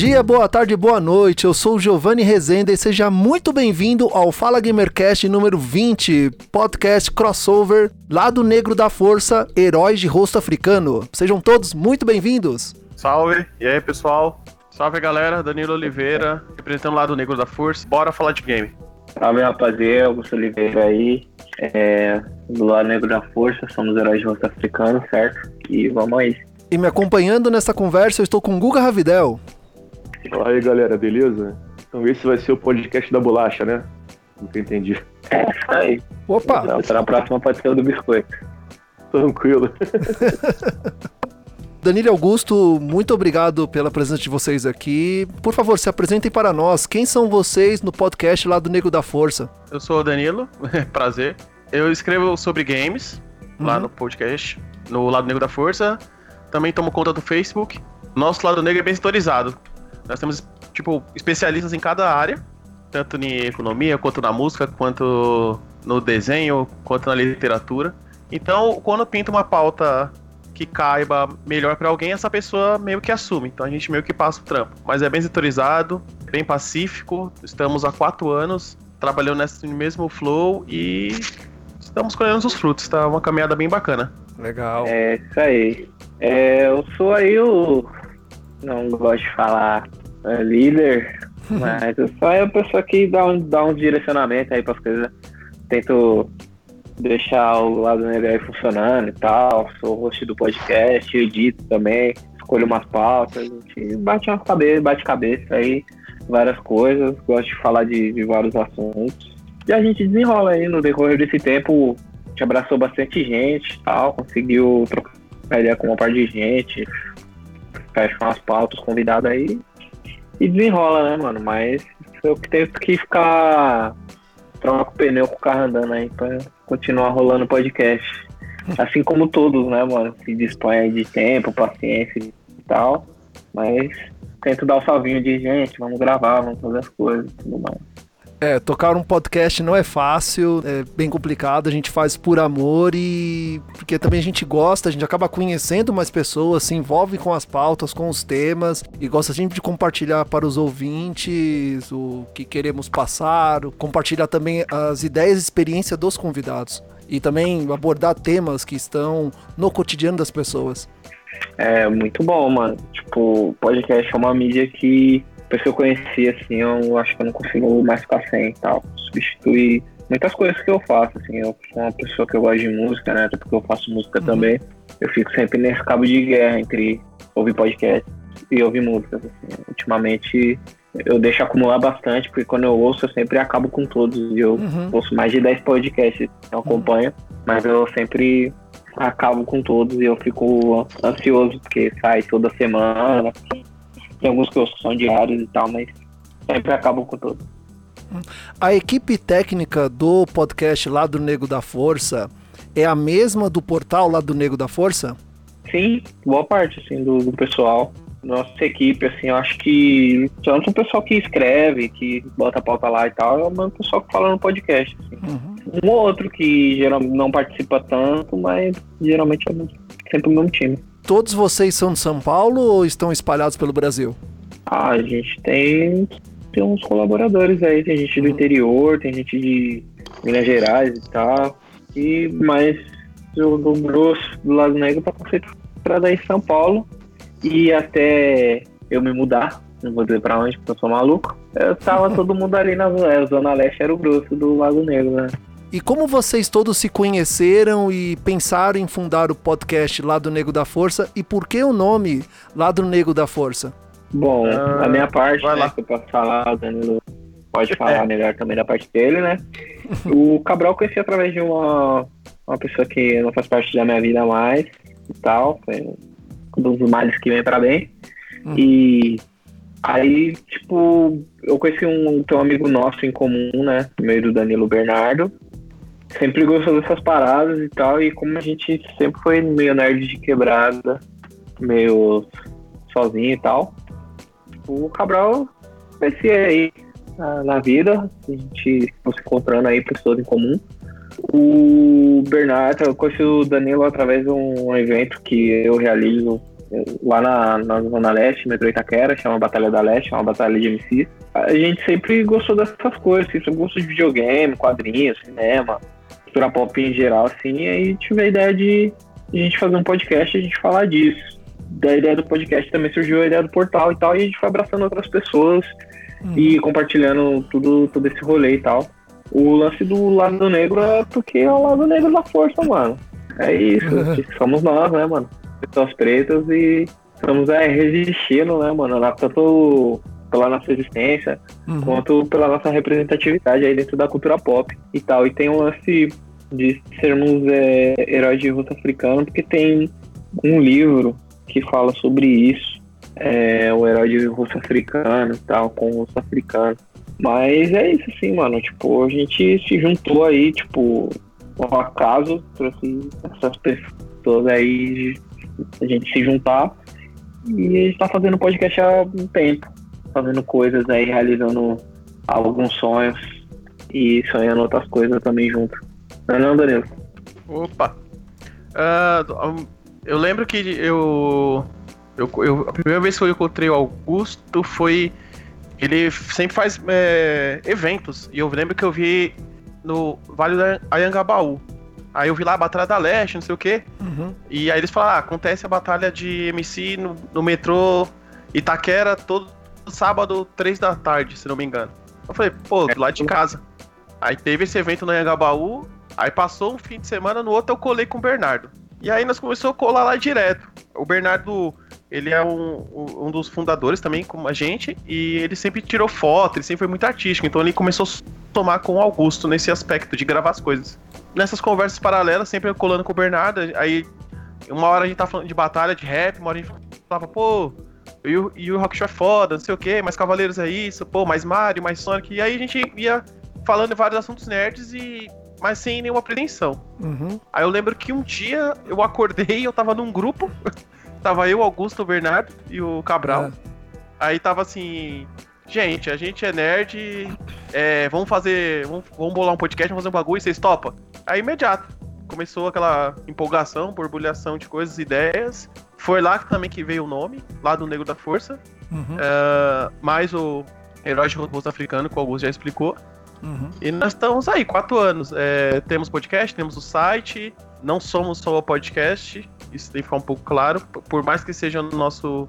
Dia, boa tarde, boa noite. Eu sou o Giovanni Rezende e seja muito bem-vindo ao Fala Gamercast número 20, podcast crossover Lado Negro da Força, Heróis de Rosto Africano. Sejam todos muito bem-vindos. Salve, e aí pessoal? Salve galera, Danilo Oliveira, representando o Lado Negro da Força. Bora falar de game. Salve rapaziada, Augusto Oliveira aí, é, do lado negro da força, somos heróis de rosto africano, certo? E vamos aí. E me acompanhando nessa conversa, eu estou com Guga Ravidel. Fala aí, galera, beleza? Então esse vai ser o podcast da bolacha, né? Nunca entendi. É isso aí. Opa! Então, na próxima pode ser o do biscoito. Tranquilo. Danilo e Augusto, muito obrigado pela presença de vocês aqui. Por favor, se apresentem para nós. Quem são vocês no podcast Lado Negro da Força? Eu sou o Danilo, prazer. Eu escrevo sobre games lá Uhum. no podcast, no Lado Negro da Força. Também tomo conta do Facebook. Nosso Lado Negro é bem setorizado. Nós temos, tipo, especialistas em cada área, tanto em economia, quanto na música, quanto no desenho, quanto na literatura. Então, quando pinta uma pauta que caiba melhor pra alguém, essa pessoa meio que assume. Então a gente meio que passa o trampo. Mas é bem setorizado, bem pacífico. Estamos há quatro anos trabalhando nesse mesmo flow e estamos colhendo os frutos. Tá uma caminhada bem bacana. Legal. É isso aí. É, eu sou aí o. Não gosto de falar é, líder, mas eu sou aí a pessoa que dá um, dá um direcionamento aí pras coisas. Tento deixar o lado negro aí funcionando e tal. Sou host do podcast, edito também, escolho umas pautas, a gente bate umas cabeça, bate cabeça aí, várias coisas, gosto de falar de, de vários assuntos. E a gente desenrola aí no decorrer desse tempo, gente abraçou bastante gente e tal, conseguiu trocar ideia com uma parte de gente, fecha umas pautas convidados aí e desenrola, né, mano? Mas eu tenho que ficar troca o pneu com o carro andando aí pra continuar rolando o podcast. Assim como todos, né, mano? Se dispõe de tempo, paciência e tal. Mas tento dar o salvinho de gente, vamos gravar, vamos fazer as coisas e tudo mais. É, tocar um podcast não é fácil, é bem complicado, a gente faz por amor e porque também a gente gosta, a gente acaba conhecendo mais pessoas, se envolve com as pautas, com os temas e gosta sempre de compartilhar para os ouvintes o que queremos passar, compartilhar também as ideias e experiência dos convidados e também abordar temas que estão no cotidiano das pessoas. É muito bom, mano. Tipo, podcast é uma mídia que depois que eu conheci, assim, eu acho que eu não consigo mais ficar sem e tal. Substituir muitas coisas que eu faço, assim. Eu sou uma pessoa que eu gosto de música, né? Até porque eu faço música Uhum. também. Eu fico sempre nesse cabo de guerra entre ouvir podcast e ouvir músicas, assim. Ultimamente eu deixo acumular bastante, porque quando eu ouço, eu sempre acabo com todos. E eu Uhum. ouço mais de 10 podcasts, eu acompanho, mas eu sempre acabo com todos e eu fico ansioso porque sai toda semana. Tem alguns que eu são diários e tal, mas sempre acabo com todos. A equipe técnica do podcast Lado Negro da Força é a mesma do portal Lado Negro da Força? Sim, boa parte assim, do, do pessoal. Nossa equipe, assim, eu acho que tanto o pessoal que escreve, que bota a pauta lá e tal, é o mesmo pessoal que fala no podcast. assim. Uhum. Um ou outro que geralmente não participa tanto, mas geralmente é sempre o mesmo time. Todos vocês são de São Paulo ou estão espalhados pelo Brasil? Ah, a gente tem, tem uns colaboradores aí, tem gente do Uhum. interior, tem gente de Minas Gerais e tal. E mais do, do grosso do lado negro tá concentrado aí em São Paulo. E até eu me mudar, não vou dizer pra onde, porque eu sou maluco. Eu tava todo mundo ali na zona, zona leste era o grosso do Lago Negro, né? E como vocês todos se conheceram e pensaram em fundar o podcast Lado Negro da Força e por que o nome Lado Negro da Força? Bom, Ah, a minha parte, vai né, lá. que eu posso falar, o Danilo pode falar É. melhor também da parte dele, né? O Cabral eu conheci através de uma, uma pessoa que não faz parte da minha vida mais e tal, foi um dos males que vem pra bem. Hum. E aí, tipo, eu conheci um, um amigo nosso em comum, né? Meio do Danilo Bernardo. Sempre gostou dessas paradas e tal, e como a gente sempre foi meio nerd de quebrada, meio sozinho e tal, o Cabral ser aí na, na vida, a gente se encontrando aí pessoas em comum. O Bernardo, eu conheci o Danilo através de um evento que eu realizo lá na, na Zona Leste, metrô Itaquera, chama Batalha da Leste, é uma batalha de MC. A gente sempre gostou dessas coisas, sempre gostou de videogame, quadrinhos, cinema, cultura pop em geral, assim, e aí teve a ideia de a gente fazer um podcast e a gente falar disso. Da ideia do podcast também surgiu a ideia do portal e tal, e a gente foi abraçando outras pessoas hum. e compartilhando tudo, todo esse rolê e tal. O lance do lado negro é porque é o lado negro da força, mano. É isso, somos nós, né, mano? Pessoas pretas e estamos é, resistindo, né, mano? Tanto pela nossa existência, uhum. quanto pela nossa representatividade aí dentro da cultura pop e tal. E tem um lance de sermos é, heróis de russo africano, porque tem um livro que fala sobre isso, é, o herói de russo africano e tal, com o russo africano. Mas é isso assim, mano. Tipo, a gente se juntou aí, tipo, ao acaso, trouxe essas pessoas aí, a gente se juntar. E a gente tá fazendo podcast há um tempo. Fazendo coisas aí, realizando alguns sonhos e sonhando outras coisas também junto. Não é não, Danilo? Opa! Uh, eu lembro que eu, eu, eu, A primeira vez que eu encontrei o Augusto foi ele sempre faz é, eventos. E eu lembro que eu vi no Vale da Ayangabaú. Aí eu vi lá a Batalha da Leste, não sei o quê. Uhum. E aí eles falaram: ah, acontece a batalha de MC no, no metrô Itaquera todo sábado, três da tarde, se não me engano. Eu falei, pô, do lado de casa. Aí teve esse evento no Ayangabaú. Aí passou um fim de semana, no outro eu colei com o Bernardo. E aí nós começamos a colar lá direto. O Bernardo ele é um, um dos fundadores também, como a gente, e ele sempre tirou foto, ele sempre foi muito artístico, então ele começou a tomar com o Augusto nesse aspecto de gravar as coisas. Nessas conversas paralelas, sempre colando com o Bernardo, aí uma hora a gente tá falando de batalha, de rap, uma hora a gente falava, pô, e o, e o Rock Show é foda, não sei o que, mais Cavaleiros é isso, pô, mais Mario, mais Sonic, e aí a gente ia falando vários assuntos nerds e mas sem nenhuma pretensão. Uhum. Aí eu lembro que um dia eu acordei, eu tava num grupo Tava eu, Augusto, o Bernardo e o Cabral. É. Aí tava assim. Gente, a gente é nerd. É, vamos fazer. Vamos, vamos bolar um podcast, vamos fazer um bagulho, vocês topam? Aí imediato. Começou aquela empolgação, borbulhação de coisas, ideias. Foi lá que também que veio o nome, lá do Negro da Força. Uhum. É, mais o Herói de Rosto Africano, que o Augusto já explicou. Uhum. E nós estamos aí, quatro anos. É, temos podcast, temos o site. Não somos só o podcast isso tem que ficar um pouco claro, por mais que seja o nosso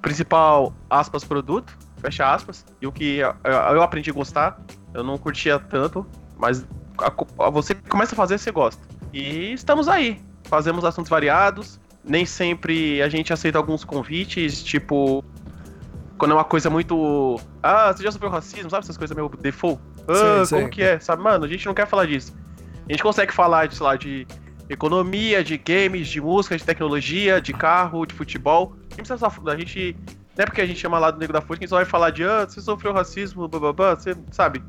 principal, aspas, produto, fecha aspas, e o que eu aprendi a gostar, eu não curtia tanto, mas a, a, você começa a fazer, você gosta. E estamos aí, fazemos assuntos variados, nem sempre a gente aceita alguns convites, tipo, quando é uma coisa muito. Ah, você já sofreu racismo, sabe essas coisas meio default? Ah, sim, como sim. que é? Sabe, mano, a gente não quer falar disso. A gente consegue falar, de, sei lá, de economia, de games, de música, de tecnologia, de carro, de futebol. A gente. Não é porque a gente chama lá do Negro da Força que a gente só vai falar de ah, você sofreu racismo, blá, você sabe.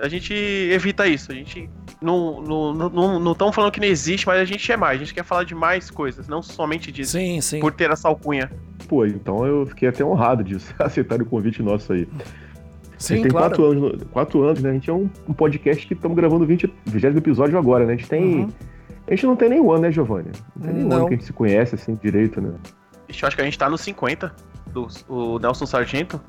A gente evita isso. A gente não estão não, não, não falando que não existe, mas a gente é mais. A gente quer falar de mais coisas, não somente disso. Sim, sim. Por ter essa alcunha. Pô, então eu fiquei até honrado disso, aceitar o convite nosso aí. Sim, a gente tem claro. quatro anos, quatro anos, né? A gente é um, um podcast que estamos gravando 20, 20 episódio agora, né? A gente tem. Uhum a gente não tem nenhum ano, né, Giovanni? Não tem nenhum não. ano que a gente se conhece assim direito, né? Ixi, eu acho que a gente tá no 50 do o Nelson Sargento.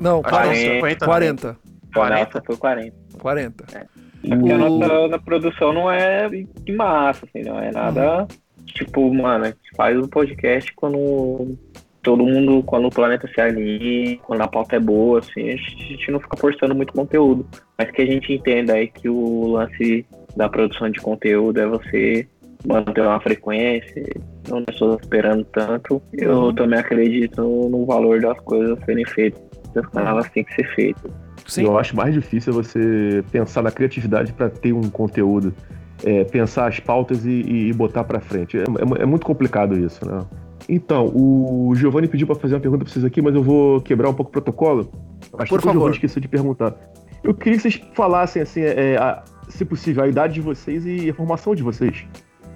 Não, acho 40. 50, 40. 40. Foi 40. 40. É. Porque a nossa, produção não é de massa, assim, não é nada. Uhum. Tipo, mano, a gente faz um podcast quando todo mundo, quando o planeta se alinha, quando a pauta é boa, assim, a gente, a gente não fica forçando muito conteúdo. Mas que a gente entenda aí que o lance da produção de conteúdo é você manter uma frequência, não estou esperando tanto. Eu uhum. também acredito no valor das coisas serem feitas, elas têm que ser feitas. Sim. Eu acho mais difícil você pensar na criatividade para ter um conteúdo, é, pensar as pautas e, e botar para frente. É, é, é, muito complicado isso, né? Então, o Giovanni pediu para fazer uma pergunta para vocês aqui, mas eu vou quebrar um pouco o protocolo. Acho Por que favor. o Giovanni esqueceu de perguntar. Eu queria que vocês falassem assim, é, a, se possível, a idade de vocês e a formação de vocês.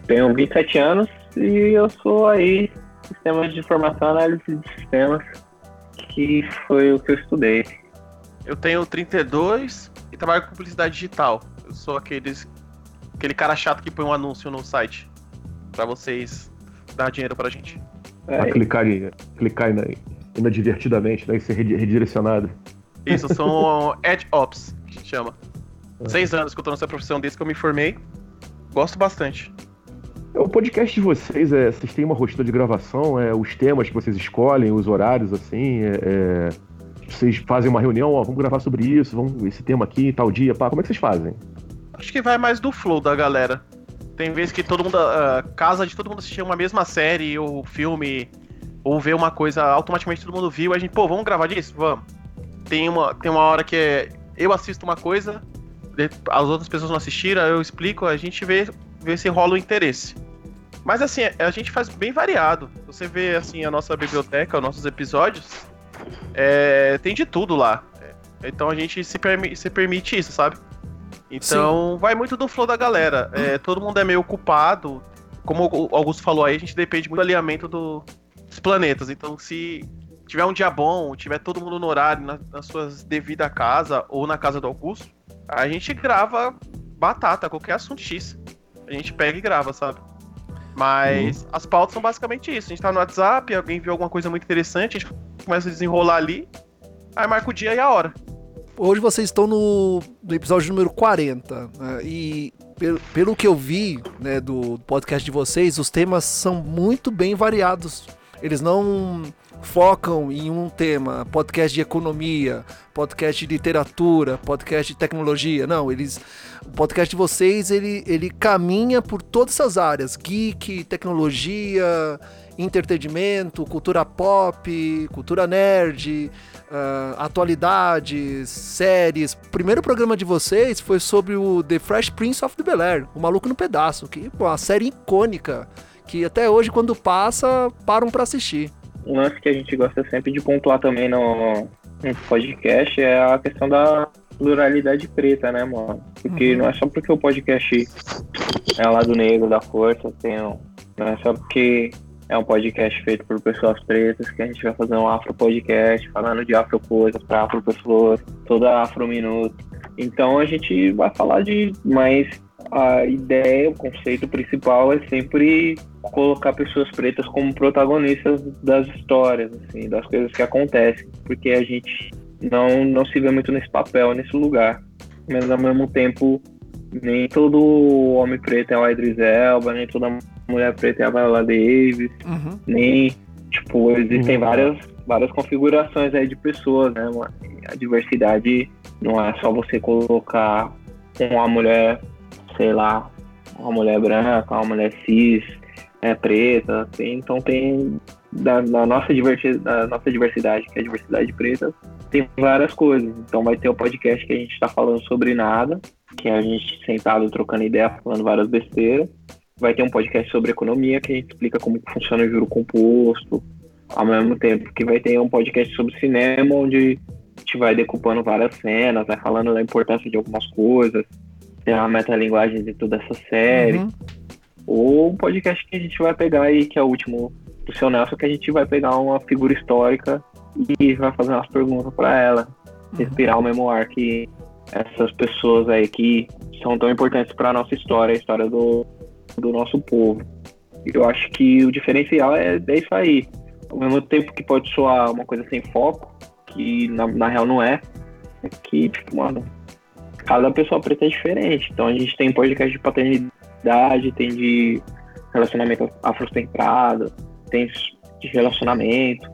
Tenho 27 anos e eu sou aí sistema de informação análise de sistemas, que foi o que eu estudei. Eu tenho 32 e trabalho com publicidade digital. Eu sou aqueles, aquele cara chato que põe um anúncio no site para vocês dar dinheiro pra gente. Pra É, clicar, em- clicar ina- inadvertidamente, né? E ser redi- redirecionado. Isso, são Edge Ops, que chama. Seis anos que eu tô nessa profissão desde que eu me formei. Gosto bastante. O podcast de vocês, é, vocês têm uma rotina de gravação, é, os temas que vocês escolhem, os horários, assim, é, é, vocês fazem uma reunião, ó, vamos gravar sobre isso, vamos esse tema aqui, tal dia, pá, como é que vocês fazem? Acho que vai mais do flow da galera. Tem vezes que todo mundo. ah, casa de todo mundo assistir uma mesma série ou filme, ou ver uma coisa, automaticamente todo mundo viu, a gente, pô, vamos gravar disso? Vamos. Tem uma, tem uma hora que é, eu assisto uma coisa, as outras pessoas não assistiram, eu explico, a gente vê, vê se rola o interesse. Mas assim, a gente faz bem variado. Você vê assim a nossa biblioteca, os nossos episódios, é, tem de tudo lá. Então a gente se, permi- se permite isso, sabe? Então vai muito do flow da galera. É, todo mundo é meio ocupado. Como o Augusto falou aí, a gente depende muito do alinhamento do- dos planetas. Então se tiver um dia bom, tiver todo mundo no horário, na- nas suas devidas casa ou na casa do Augusto, a gente grava batata, qualquer assunto X. A gente pega e grava, sabe? Mas as pautas são basicamente isso. A gente tá no WhatsApp, alguém viu alguma coisa muito interessante, a gente começa a desenrolar ali, aí marca o dia e a hora. Hoje vocês estão no, no episódio número 40. né, e pelo, pelo que eu vi né, do podcast de vocês, os temas são muito bem variados. Eles não focam em um tema, podcast de economia, podcast de literatura, podcast de tecnologia. Não, eles. O podcast de vocês ele, ele caminha por todas essas áreas: geek, tecnologia, entretenimento, cultura pop, cultura nerd, ah, atualidades, séries. O primeiro programa de vocês foi sobre o The Fresh Prince of the Bel Air, o Maluco no Pedaço, que pô, uma série icônica que até hoje quando passa param pra assistir. Um lance que a gente gosta sempre de pontuar também no, no podcast é a questão da pluralidade preta, né, mano? Porque Uhum. não é só porque o podcast é lá do negro, da força, tem um, não é só porque é um podcast feito por pessoas pretas que a gente vai fazer um afro podcast falando de afro coisas para afro pessoas, toda afro minuto. Então a gente vai falar de, mas a ideia, o conceito principal é sempre colocar pessoas pretas como protagonistas das histórias, assim, das coisas que acontecem, porque a gente não, não se vê muito nesse papel, nesse lugar. Mas ao mesmo tempo, nem todo homem preto é o Idris Elba, nem toda mulher preta é a Viola Davis, Uhum. nem, tipo, existem Uhum. várias, várias configurações aí de pessoas, né, mano? A diversidade não é só você colocar uma mulher, sei lá, uma mulher branca, uma mulher cis, é preta, tem, então tem da, da nossa diversidade, da nossa diversidade, que é a diversidade preta, tem várias coisas. Então vai ter o podcast que a gente está falando sobre nada, que é a gente sentado trocando ideia, falando várias besteiras. Vai ter um podcast sobre economia, que a gente explica como funciona o juro composto, ao mesmo tempo que vai ter um podcast sobre cinema, onde a gente vai decupando várias cenas, vai falando da importância de algumas coisas, tem uma metalinguagem de toda essa série. Uhum. Ou um podcast que a gente vai pegar aí, que é o último do seu Nelson, que a gente vai pegar uma figura histórica e vai fazer umas perguntas para ela, respirar o memoir que essas pessoas aí que são tão importantes para nossa história, a história do, do nosso povo. Eu acho que o diferencial é, é isso aí. Ao mesmo tempo que pode soar uma coisa sem foco, que na, na real não é, é que, tipo, mano, cada pessoa preta é diferente. Então a gente tem podcast de paternidade, tem de relacionamento afrocentrado, tem de relacionamento.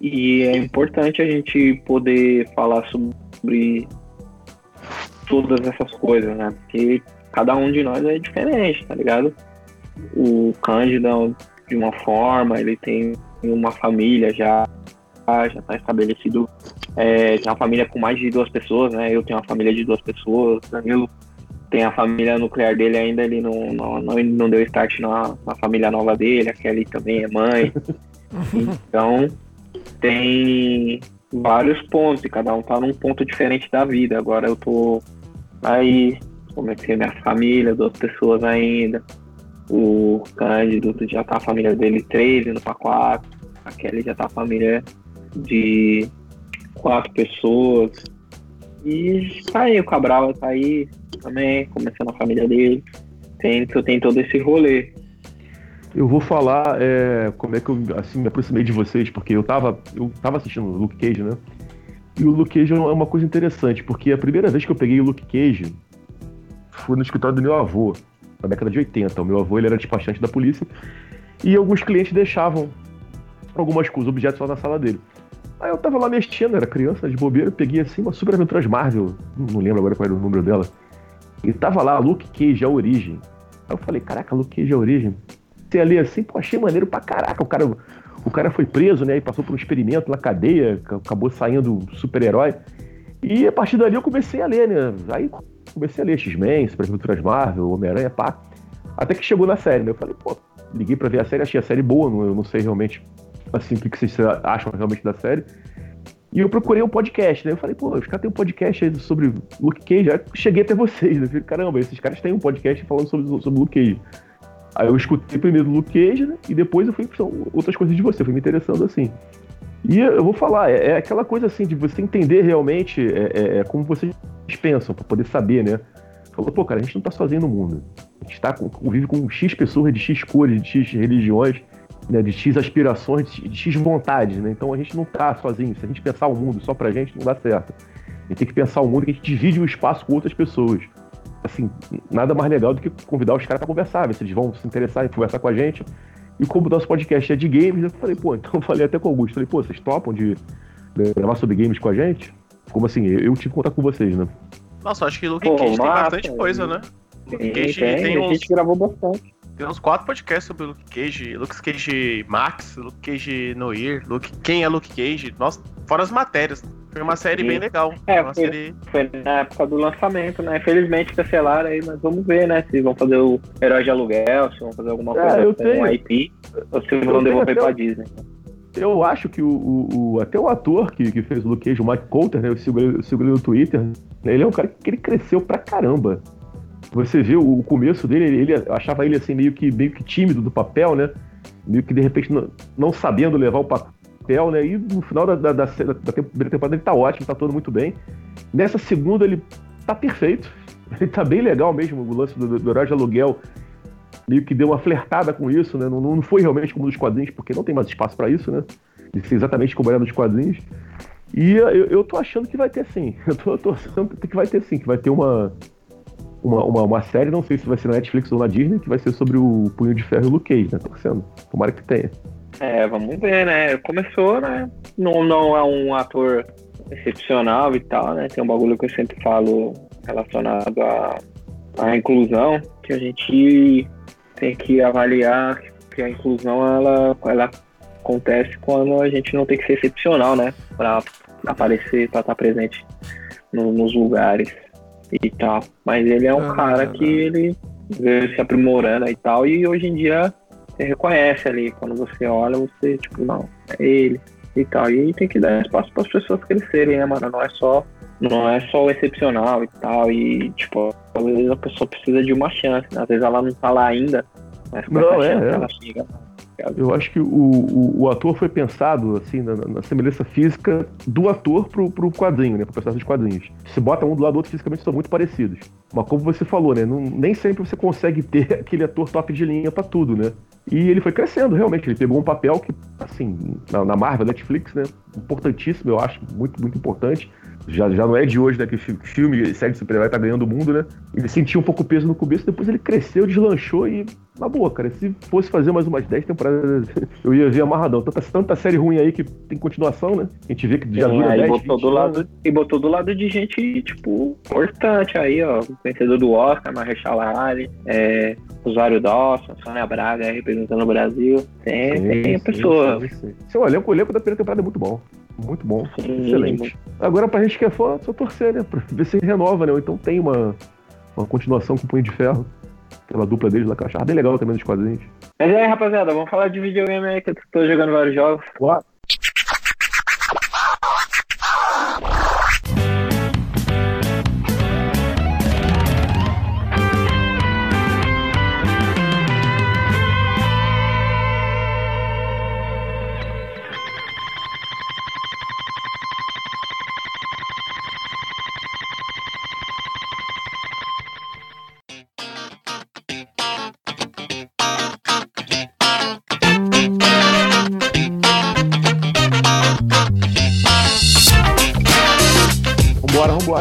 E é importante a gente poder falar sobre todas essas coisas, né? Porque cada um de nós é diferente, tá ligado? O Cândido de uma forma, ele tem uma família já, já tá estabelecido, é, tem uma família com mais de duas pessoas, né? Eu tenho uma família de duas pessoas, Danilo tem a família nuclear dele ainda, ele não, não, não, não deu start na, na família nova dele, a Kelly também é mãe. então, tem vários pontos, e cada um tá num ponto diferente da vida. Agora eu tô aí Comecei minha família, duas pessoas ainda. O Cândido já tá a família dele três, indo pra quatro. A Kelly já tá a família de quatro pessoas. E tá aí, o Cabral tá aí também, começando a família dele. Tem, tem todo esse rolê. Eu vou falar é, como é que eu assim, me aproximei de vocês, porque eu tava, eu tava assistindo o Luke Cage, né? E o Luke Cage é uma coisa interessante, porque a primeira vez que eu peguei o Luke Cage foi no escritório do meu avô, na década de 80. O meu avô ele era despachante da polícia e alguns clientes deixavam algumas coisas, objetos lá na sala dele. Aí eu tava lá mexendo, era criança, de bobeira, peguei assim uma Super Aventuras Marvel, não lembro agora qual era o número dela. E tava lá, Luke Cage, a origem. Aí eu falei, caraca, Luke Cage, a origem. Você ali assim, pô, achei maneiro pra caraca. O cara, o cara foi preso, né? E passou por um experimento na cadeia, acabou saindo super-herói. E a partir dali eu comecei a ler, né? Aí comecei a ler X-Men, Super Aventuras Marvel, Homem-Aranha, pá. Até que chegou na série, né? Eu falei, pô, liguei pra ver a série, achei a série boa, eu não sei realmente assim, o que vocês acham realmente da série. E eu procurei um podcast, né? Eu falei, pô, os caras têm um podcast aí sobre Luke Cage. Aí cheguei até vocês, né? Eu falei, caramba, esses caras têm um podcast falando sobre, sobre Luke Cage. Aí eu escutei primeiro Luke Cage, né? E depois eu fui são outras coisas de você, fui me interessando assim. E eu vou falar, é, é aquela coisa assim de você entender realmente é, é, é como vocês pensam, para poder saber, né? Falou, pô, cara, a gente não tá sozinho no mundo. A gente tá, convive com X pessoas de X cores, de X religiões né, de X aspirações, de X vontades, né? Então a gente não tá sozinho. Se a gente pensar o mundo só pra gente, não dá certo. A gente tem que pensar o mundo que a gente divide o espaço com outras pessoas. Assim, nada mais legal do que convidar os caras para conversar, ver se eles vão se interessar em conversar com a gente. E como o nosso podcast é de games, eu falei, pô, então eu falei até com o Augusto, falei, pô, vocês topam de, de gravar sobre games com a gente? Como assim? Eu, eu tive contato com vocês, né? Nossa, acho que o Luke Cage tem bastante coisa, né? Luke Cage tem, tem uns... a gente gravou bastante. Tem uns quatro podcasts sobre o Luke Cage, Luke Cage Max, Luke Cage Noir, Luke, quem é Luke Cage, nossa, fora as matérias. Foi uma série Sim. bem legal. É, foi, série... foi, na época do lançamento, né? Infelizmente cancelaram aí, mas vamos ver, né? Se vão fazer o Herói de Aluguel, se vão fazer alguma é, coisa com tenho... um IP, ou se vão devolver pra Disney. Eu acho que o, o, o, até o ator que, que fez o Luke Cage, o Mike Coulter, né? Eu sigo ele, eu sigo ele no Twitter. Ele é um cara que ele cresceu pra caramba. Você vê o começo dele, ele, ele achava ele assim meio que, meio que tímido do papel, né? Meio que de repente não, não sabendo levar o papel, né? E no final da, da, da, da primeira temporada ele tá ótimo, tá todo muito bem. Nessa segunda ele tá perfeito. Ele tá bem legal mesmo, o lance do, do horário de aluguel. Meio que deu uma flertada com isso, né? Não, não foi realmente como nos quadrinhos, porque não tem mais espaço para isso, né? De ser exatamente como era nos quadrinhos. E eu, eu tô achando que vai ter sim. Eu tô, tô achando que vai ter sim, que vai ter uma, uma, uma, uma, série, não sei se vai ser na Netflix ou na Disney, que vai ser sobre o Punho de Ferro e o Luke Cage, né? Torcendo. Tomara que tenha. É, vamos ver, né? Começou, né? Não, não é um ator excepcional e tal, né? Tem um bagulho que eu sempre falo relacionado à, à inclusão, que a gente tem que avaliar que a inclusão, ela, ela acontece quando a gente não tem que ser excepcional, né? Pra aparecer, pra estar presente no, nos lugares e tal. Mas ele é um ah, cara que ele veio se aprimorando e tal, e hoje em dia você reconhece ali, quando você olha, você, tipo, não, é ele e tal. E tem que dar espaço para as pessoas crescerem, né, mano? Não é só não é só o excepcional e tal. E, tipo, às vezes a pessoa precisa de uma chance, né? Às vezes ela não tá lá ainda, mas com não, essa é, chance é. ela chega. Eu acho que o, o, o, ator foi pensado, assim, na, na, semelhança física do ator pro, pro quadrinho, né? Pro personagem de quadrinhos. Se bota um do lado do outro, fisicamente são muito parecidos. Mas como você falou, né? Não, nem sempre você consegue ter aquele ator top de linha para tudo, né? E ele foi crescendo, realmente. Ele pegou um papel que, assim, na, na Marvel, Netflix, né? Importantíssimo, eu acho, muito, muito importante já, já não é de hoje, né? Que filme, série de super-herói tá ganhando o mundo, né? Ele sentiu um pouco peso no começo, depois ele cresceu, deslanchou e, na boa, cara, se fosse fazer mais umas 10 temporadas, eu ia ver amarradão. Tanta, tanta série ruim aí que tem continuação, né? A gente vê que já dura aí 10, botou do lado E botou do lado de gente, tipo, importante aí, ó. Vencedor do Oscar, Marechal Ali, é, Rosário Dawson, Sônia Braga aí, representando o Brasil. Tem, sim, tem a pessoa. Sim, sim. Seu elenco, o elenco da primeira temporada é muito bom. Muito bom. Sim, excelente. Muito. Agora, pra gente que é fã, só torcer, né? Pra ver se renova, né? Ou então tem uma, uma continuação com o Punho de Ferro. Aquela dupla deles lá que eu achava bem legal também nos quadrinhos. Mas aí, rapaziada, vamos falar de videogame aí, que eu tô jogando vários jogos. Claro.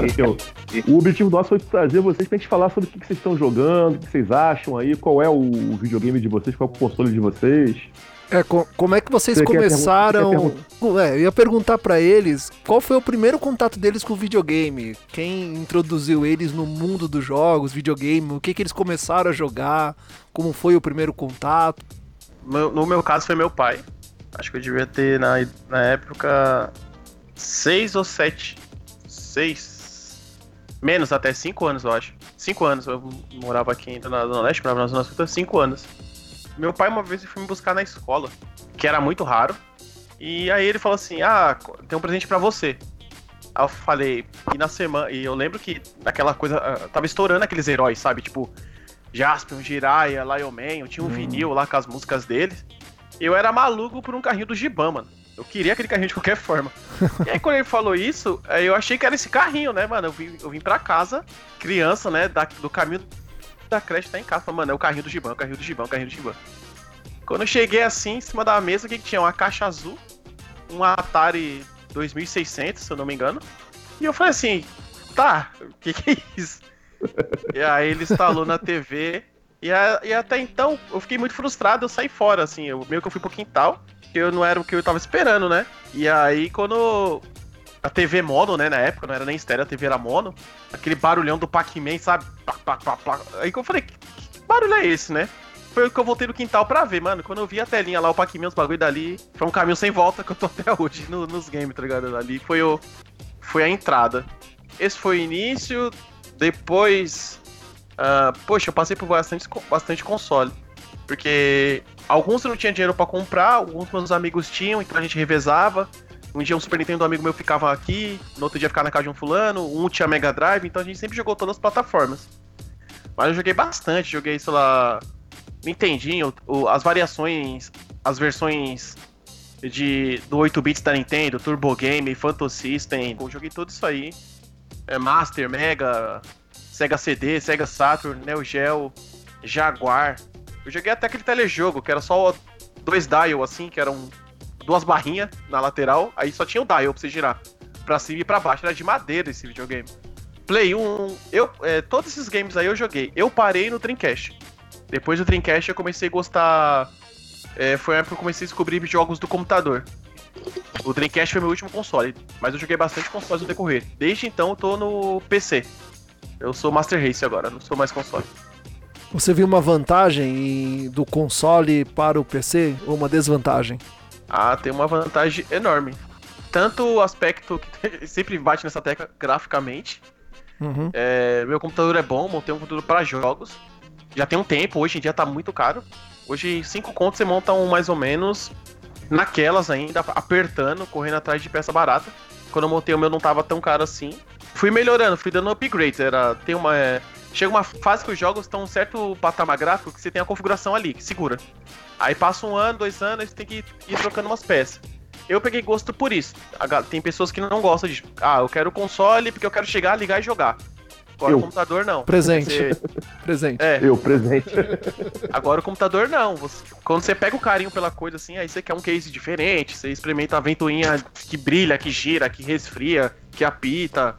Porque o, objetivo nosso foi trazer vocês pra gente falar sobre o que, que vocês estão jogando, o que vocês acham aí, qual é o videogame de vocês, qual é o console de vocês. É, co- como é que vocês Você começaram? pergun- É, eu ia perguntar pra eles qual foi o primeiro contato deles com o videogame. Quem introduziu eles no mundo dos jogos, videogame, o que, que eles começaram a jogar, como foi o primeiro contato. Meu- no meu caso foi meu pai. Acho que eu devia ter na, na época seis ou sete. Seis. Menos até cinco anos, eu acho. Cinco anos. Eu morava aqui ainda na Zona Leste, morava na Zona Sul, cinco anos. Meu pai uma vez foi me buscar na escola, que era muito raro. E aí ele falou assim: Ah, tem um presente pra você. Aí eu falei, e na semana. E eu lembro que naquela coisa. ah, Tava estourando aqueles heróis, sabe? Tipo, Jaspion, Jiraiya, Lion Man, eu tinha um vinil lá com as músicas deles. Eu era maluco por um carrinho do Giban, mano. Eu queria aquele carrinho de qualquer forma. e aí, quando ele falou isso, eu achei que era esse carrinho, né, mano? Eu vim, eu vim pra casa, criança, né, da- do caminho da creche tá em casa. Falei, mano, é o carrinho do Giban, é o carrinho do Giban, é o carrinho do Giban. Quando eu cheguei assim, em cima da mesa, o que, que tinha? Uma caixa azul, um Atari 2600, se eu não me engano. E eu falei assim, tá, o que, que é isso? e aí ele instalou na TV. E, a- e até então eu fiquei muito frustrado, eu saí fora, assim, eu meio que eu fui pro quintal, que eu não era o que eu tava esperando, né? E aí quando a TV mono, né, na época, não era nem estéreo, a TV era mono, aquele barulhão do Pac-Man, sabe? Pá, pá, pá. Aí que eu falei, que, barulho é esse, né? Foi o que eu voltei no quintal pra ver, mano. Quando eu vi a telinha lá, o Pac-Man, os bagulho dali, foi um caminho sem volta que eu tô até hoje no- nos games, tá ligado? Ali foi, o, foi a entrada. Esse foi o início, depois. ah, poxa, eu passei por bastante, bastante console. Porque alguns eu não tinha dinheiro pra comprar, alguns meus amigos tinham, então a gente revezava. Um dia um Super Nintendo amigo meu ficava aqui, no outro dia ficava na casa de um fulano, um tinha Mega Drive, então a gente sempre jogou todas as plataformas. Mas eu joguei bastante, joguei, sei lá, Nintendinho, as variações, as versões de, do 8 bits da Nintendo, Turbo Game, Phantom System, eu joguei tudo isso aí. É, Master, Mega, Sega CD, Sega Saturn, Neo Geo, Jaguar. Eu joguei até aquele telejogo, que era só dois dial, assim, que eram duas barrinhas na lateral, aí só tinha o dial pra você girar. Pra cima e pra baixo, era de madeira esse videogame. Play 1, eu, é, todos esses games aí eu joguei. Eu parei no Dreamcast. Depois do Dreamcast eu comecei a gostar. é, foi a época que eu comecei a descobrir jogos do computador. O Dreamcast foi meu último console, mas eu joguei bastante consoles no decorrer. Desde então eu tô no PC. Eu sou Master Race agora, não sou mais console. Você viu uma vantagem em- do console para o PC ou uma desvantagem? Ah, tem uma vantagem enorme. Tanto o aspecto que sempre bate nessa tecla graficamente. Uhum. É, meu computador é bom, montei um computador para jogos. Já tem um tempo, hoje em dia tá muito caro. Hoje, 5 contos você monta um mais ou menos naquelas ainda, apertando, correndo atrás de peça barata. Quando eu montei o meu não tava tão caro assim. Fui melhorando, fui dando upgrades. Era, tem uma, é, chega uma fase que os jogos estão um certo patamar gráfico que você tem a configuração ali, que segura. Aí passa um ano, dois anos, você tem que ir trocando umas peças. Eu peguei gosto por isso. Tem pessoas que não gostam de. Ah, eu quero console porque eu quero chegar, ligar e jogar. Agora Eu. o computador não. Presente. Você- Presente. é, Eu, presente. agora o computador não. Você- quando você pega o carinho pela coisa assim, aí você quer um case diferente, você experimenta a ventoinha que brilha, que gira, que resfria, que apita.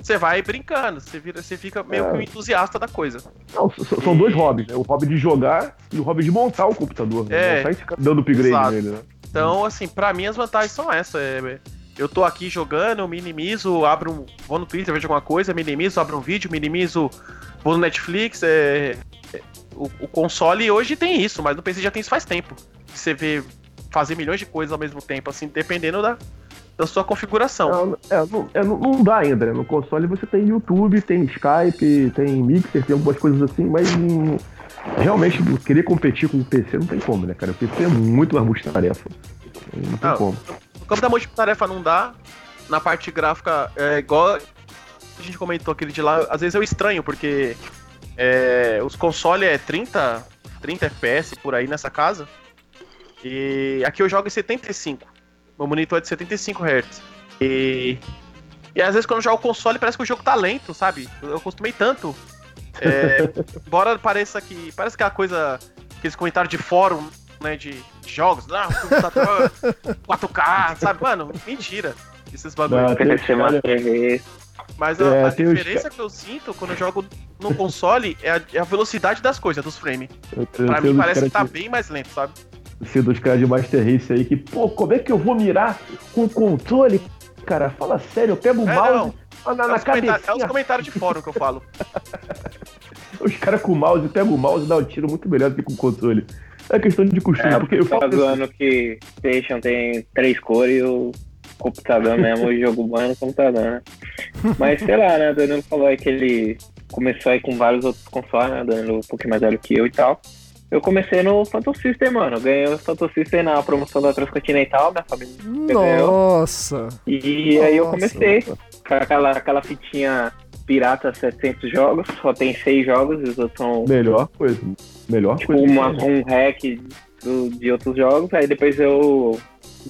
Você vai brincando, você, vira, você fica meio que um entusiasta da coisa. Não, são dois hobbies, né? O hobby de jogar e o hobby de montar o computador. né? É. Montar e ficar dando upgrade Exato. nele, né? Então, assim, pra mim as vantagens são essas. É, eu tô aqui jogando, minimizo, abro um. Vou no Twitter, vejo alguma coisa, minimizo, abro um vídeo, minimizo, vou no Netflix. É, é, o, o console hoje tem isso, mas no PC já tem isso faz tempo. Você vê fazer milhões de coisas ao mesmo tempo, assim, dependendo da, da sua configuração. Não, é, não, é, não- não dá ainda, né? No console você tem YouTube, tem Skype, tem Mixer, tem algumas coisas assim, mas realmente querer competir com o PC não tem como, né, cara? O PC é muito mais multitarefa. Não tem Ah, como. No campo da multitarefa não dá. Na parte gráfica, é igual a gente comentou aquele de lá, às vezes eu estranho, porque é, os consoles é 30, 30 FPS por aí nessa casa. E aqui eu jogo em 75. Meu monitor é de 75 Hz. E, e às vezes quando eu jogo o console parece que o jogo tá lento, sabe? Eu acostumei tanto. É, embora pareça que. Parece que é a coisa. Aqueles comentários de fórum, né? De, de jogos. O computador 4K, sabe? Mano, mentira. Esses bagulho. Não, tem- PC Master Race. Mas a, É, a os diferença que eu sinto quando eu jogo no console é a, é a velocidade das coisas, dos frames. Pra mim parece que tá bem mais lento, sabe? Sei dos caras de Master Race aí que, pô, como é que eu vou mirar com o controle? Cara, fala sério, eu pego o É, mouse não. na, É na comentários, é os comentários de fórum que eu falo. Os caras com o mouse, pegam o mouse e dá um tiro muito melhor do que com o controle. É questão de costume, É, porque eu falo assim, zoando que PlayStation tem três cores e o computador mesmo, o jogo bom é no computador, né? Mas sei lá, né? O Danilo falou aí que ele começou aí com vários outros consoles, né? Danilo um pouquinho mais velho que eu e tal. Eu comecei no Phantom System, mano. Eu ganhei o Phantom System na promoção da Transcontinental, minha família. Nossa. E aí eu Nossa. comecei com aquela, aquela fitinha pirata 700 jogos, só tem seis jogos e os outros são melhor coisa. Melhor tipo coisa. uma, um hack do- de outros jogos. Aí depois eu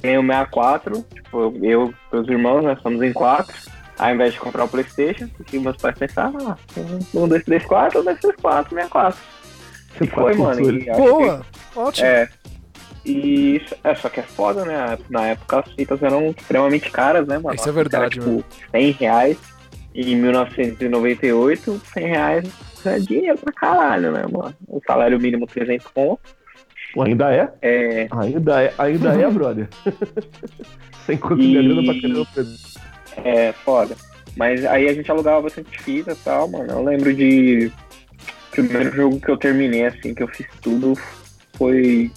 ganhei o 64, tipo, eu, e meus irmãos, nós somos em quatro. Ao invés de comprar o Playstation, que meus pais pensaram, ah, um, dois, três, quatro, um, dois, três, quatro, 64. Você E foi, mano. E Boa. que- Ótimo. é. E isso- é, só que é foda, né? Na época as fitas eram extremamente caras, né, mano? Isso é verdade, Era, tipo, 100 reais. E em 1998, 100 reais é dinheiro pra caralho, né, mano? O salário mínimo 300 conto. Pô, ainda é? É, Ainda é, ainda é, brother. Sem conta E- de grana pra caramba. é foda. Mas aí a gente alugava bastante fita e tal, mano. Eu lembro de. O primeiro jogo que eu terminei, assim, que eu fiz tudo foi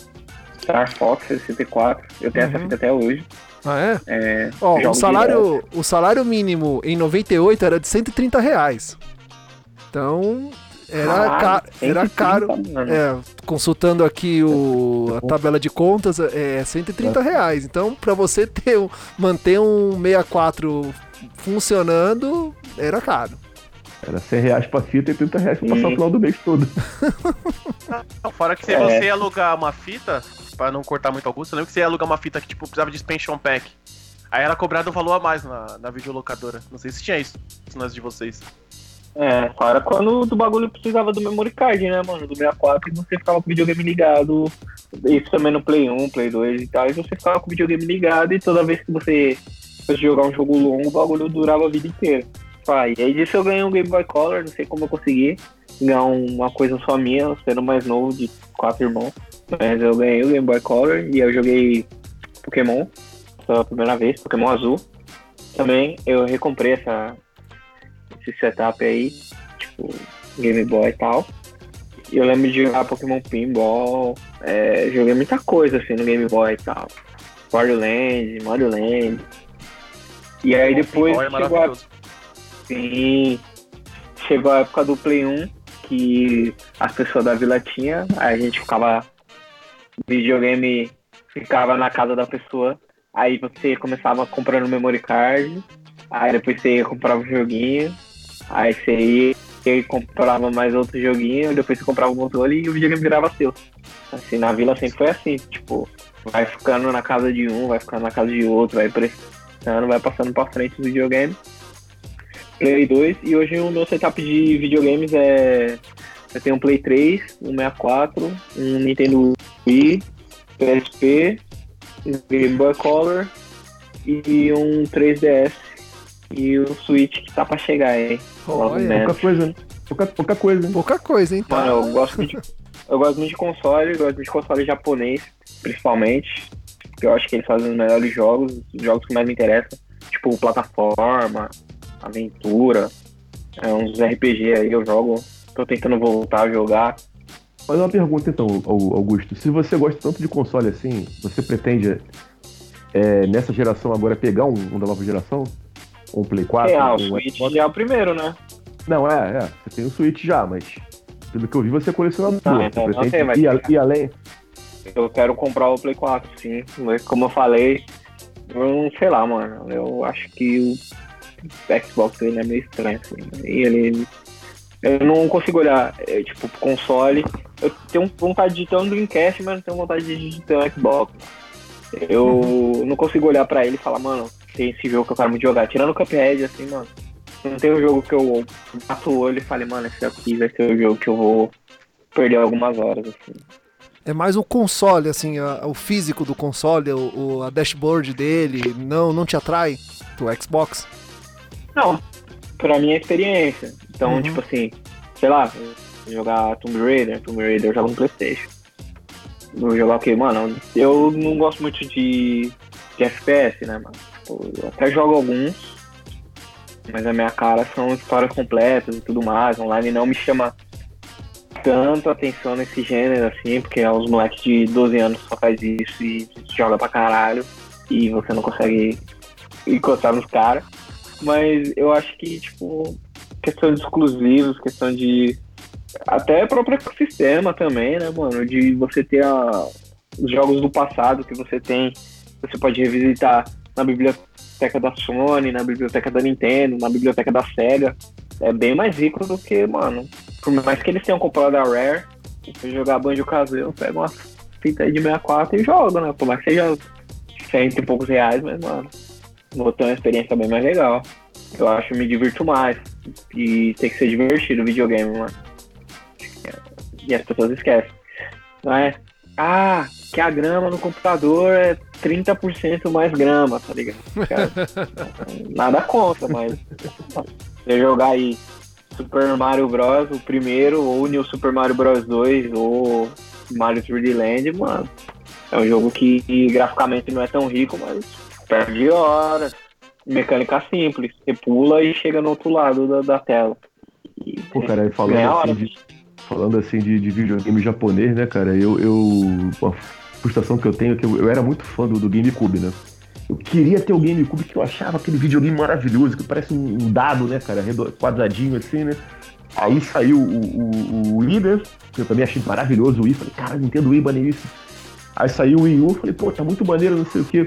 Star Fox 64. Eu tenho essa Uhum. fita até hoje. Ah, é? É, Ó, o salário, o salário mínimo em 98 era de 130 reais. Então, era, Caralho, ca- era 130, caro. mano. É, consultando aqui o, a tabela de contas, é 130 reais. Então, pra você ter, manter um 64 funcionando, era caro. Era 100 reais pra fita e 30 reais pra passar Uhum. o final do mês todo. Não, fora que se É. você ia alugar uma fita, pra não cortar muito Augusto, eu lembro que você ia alugar uma fita que tipo, precisava de expansion pack. Aí era cobrado um valor a mais na, na videolocadora. Não sei se tinha isso nas de vocês. É, fora quando do bagulho precisava do memory card, né, mano? Do 64 e você ficava com o videogame ligado. Isso também no Play 1, Play 2 e tal. E você ficava com o videogame ligado e toda vez que você fosse jogar um jogo longo, o bagulho durava a vida inteira. Pai, e aí disso eu ganhei um Game Boy Color, não sei como eu consegui ganhar uma coisa só minha, sendo mais novo de quatro irmãos. Mas eu ganhei o Game Boy Color e eu joguei Pokémon pela primeira vez, Pokémon Azul. Também eu recomprei essa, esse setup aí, tipo, Game Boy e tal. E eu lembro de jogar Pokémon Pinball, é, joguei muita coisa assim no Game Boy e tal. Wario Land, Mario Land. E aí depois Pinball é chegou a maravilhoso. Sim. Chegou a época do Play 1, que as pessoas da vila tinham, aí a gente ficava. Videogame ficava na casa da pessoa, aí você começava comprando memory card, aí depois você comprava o joguinho, aí você ia e comprava mais outro joguinho, depois você comprava o controle e o videogame virava seu. Assim, na vila sempre foi assim, tipo, vai ficando na casa de um, vai ficando na casa de outro, vai prestando, vai passando pra frente o videogame. Play 2 e hoje o meu setup de videogames é. Eu tenho um Play 3, um 64, um Nintendo Wii, PSP, um Game Boy Color e um 3DS. E o Switch que tá pra chegar, hein? Logo Olha. Pouca coisa, né? Pouca, pouca coisa, hein? Pouca coisa, hein? Mano, eu gosto muito de, eu gosto muito de console, eu gosto muito de console japonês, principalmente. Porque eu acho que eles fazem os melhores jogos, os jogos que mais me interessam. Tipo, plataforma, aventura, é, uns RPG aí eu jogo. Tô tentando voltar a jogar. Mas uma pergunta então, Au- Augusto. Se você gosta tanto de console assim, você pretende é, nessa geração agora pegar um, um da nova geração? Um Play 4? é, ah, o um Switch Xbox? já é o primeiro, né? Não, é, é. Você tem o Switch já, mas pelo que eu vi, você é colecionador. Ah, então você não sei, pretende ir, ir além? Eu quero comprar o Play 4, sim. Mas como eu falei, eu não sei lá, mano. Eu acho que o Xbox dele é meio estranho, assim. E ele. Eu não consigo olhar, é, tipo, pro console. Eu tenho vontade de ter um Dreamcast, mas não tenho vontade de ter um Xbox. Eu não consigo olhar pra ele e falar, mano, tem esse jogo que eu quero muito jogar. Tirando o Cuphead, assim, mano. Não tem um jogo que eu bato o olho e fale, mano, esse aqui vai ser o jogo que eu vou perder algumas horas, assim. É mais o console, assim, a- o físico do console, o, o- a dashboard dele, não, não te atrai? Do Xbox? Não, pra minha experiência. Então, Uhum. tipo assim, sei lá, jogar Tomb Raider, Tomb Raider eu jogo no Playstation. Vou jogar o quê? Mano, eu não gosto muito de, de FPS, né, mano? Tipo, Eu até jogo alguns, mas a minha cara são histórias completas e tudo mais. Online não me chama tanto atenção nesse gênero, assim, porque os moleques de 12 anos só faz isso e joga pra caralho. E você não consegue encostar nos caras. Mas eu acho que, tipo, questão de exclusivos, questão de. Até próprio ecossistema também, né, mano? De você ter a- os jogos do passado que você tem, você pode revisitar na biblioteca da Sony, na biblioteca da Nintendo, na biblioteca da Sega. É bem mais rico do que, mano. Por mais que eles tenham comprado a Rare, se jogar Banjo Kazooie, eu pego uma fita aí de 64 e jogo, né? Por mais que seja cento e poucos reais, mas, mano, vou ter uma experiência bem mais legal. Eu acho que me divirto mais. E tem que ser divertido o videogame, mano. E as pessoas esquecem. Não é? Ah, que a grama no computador é 30% mais grama, tá ligado? Cara, nada contra, mas você jogar aí Super Mario Bros. o primeiro, ou New Super Mario Bros. 2, ou Mario 3D Land, mano. É um jogo que graficamente não é tão rico, mas perde horas. Mecânica simples. Você pula e chega no outro lado da, da tela. E Pô, cara, aí falando assim, de, falando assim de, de videogame japonês, né, cara, eu, eu. Uma frustração que eu tenho é que eu, eu era muito fã do, do GameCube, né? Eu queria ter o GameCube que eu achava aquele videogame maravilhoso, que parece um, um dado, né, cara, quadradinho assim, né? Aí saiu o, o, o Wii, né? Que eu também achei maravilhoso o Wii. Falei, cara, Nintendo Wii, maneiríssimo. Aí saiu o Wii U, falei, pô, tá muito maneiro, não sei o quê.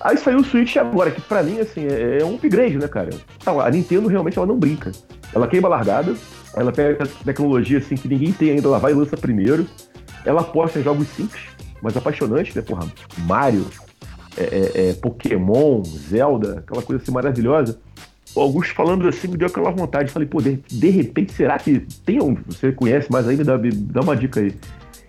Aí saiu o Switch agora, que pra mim, assim, é, é um upgrade, né, cara? Tá A Nintendo realmente ela não brinca. Ela queima largada, ela pega tecnologia assim que ninguém tem ainda, ela vai e lança primeiro. Ela aposta em jogos simples, mas apaixonantes, né? Porra, Mario, é, é, é, Pokémon, Zelda, aquela coisa assim maravilhosa. Augusto falando assim me deu aquela vontade. Falei, pô, de, de repente, será que tem um. Você conhece mais ainda? Dá, me dá uma dica aí.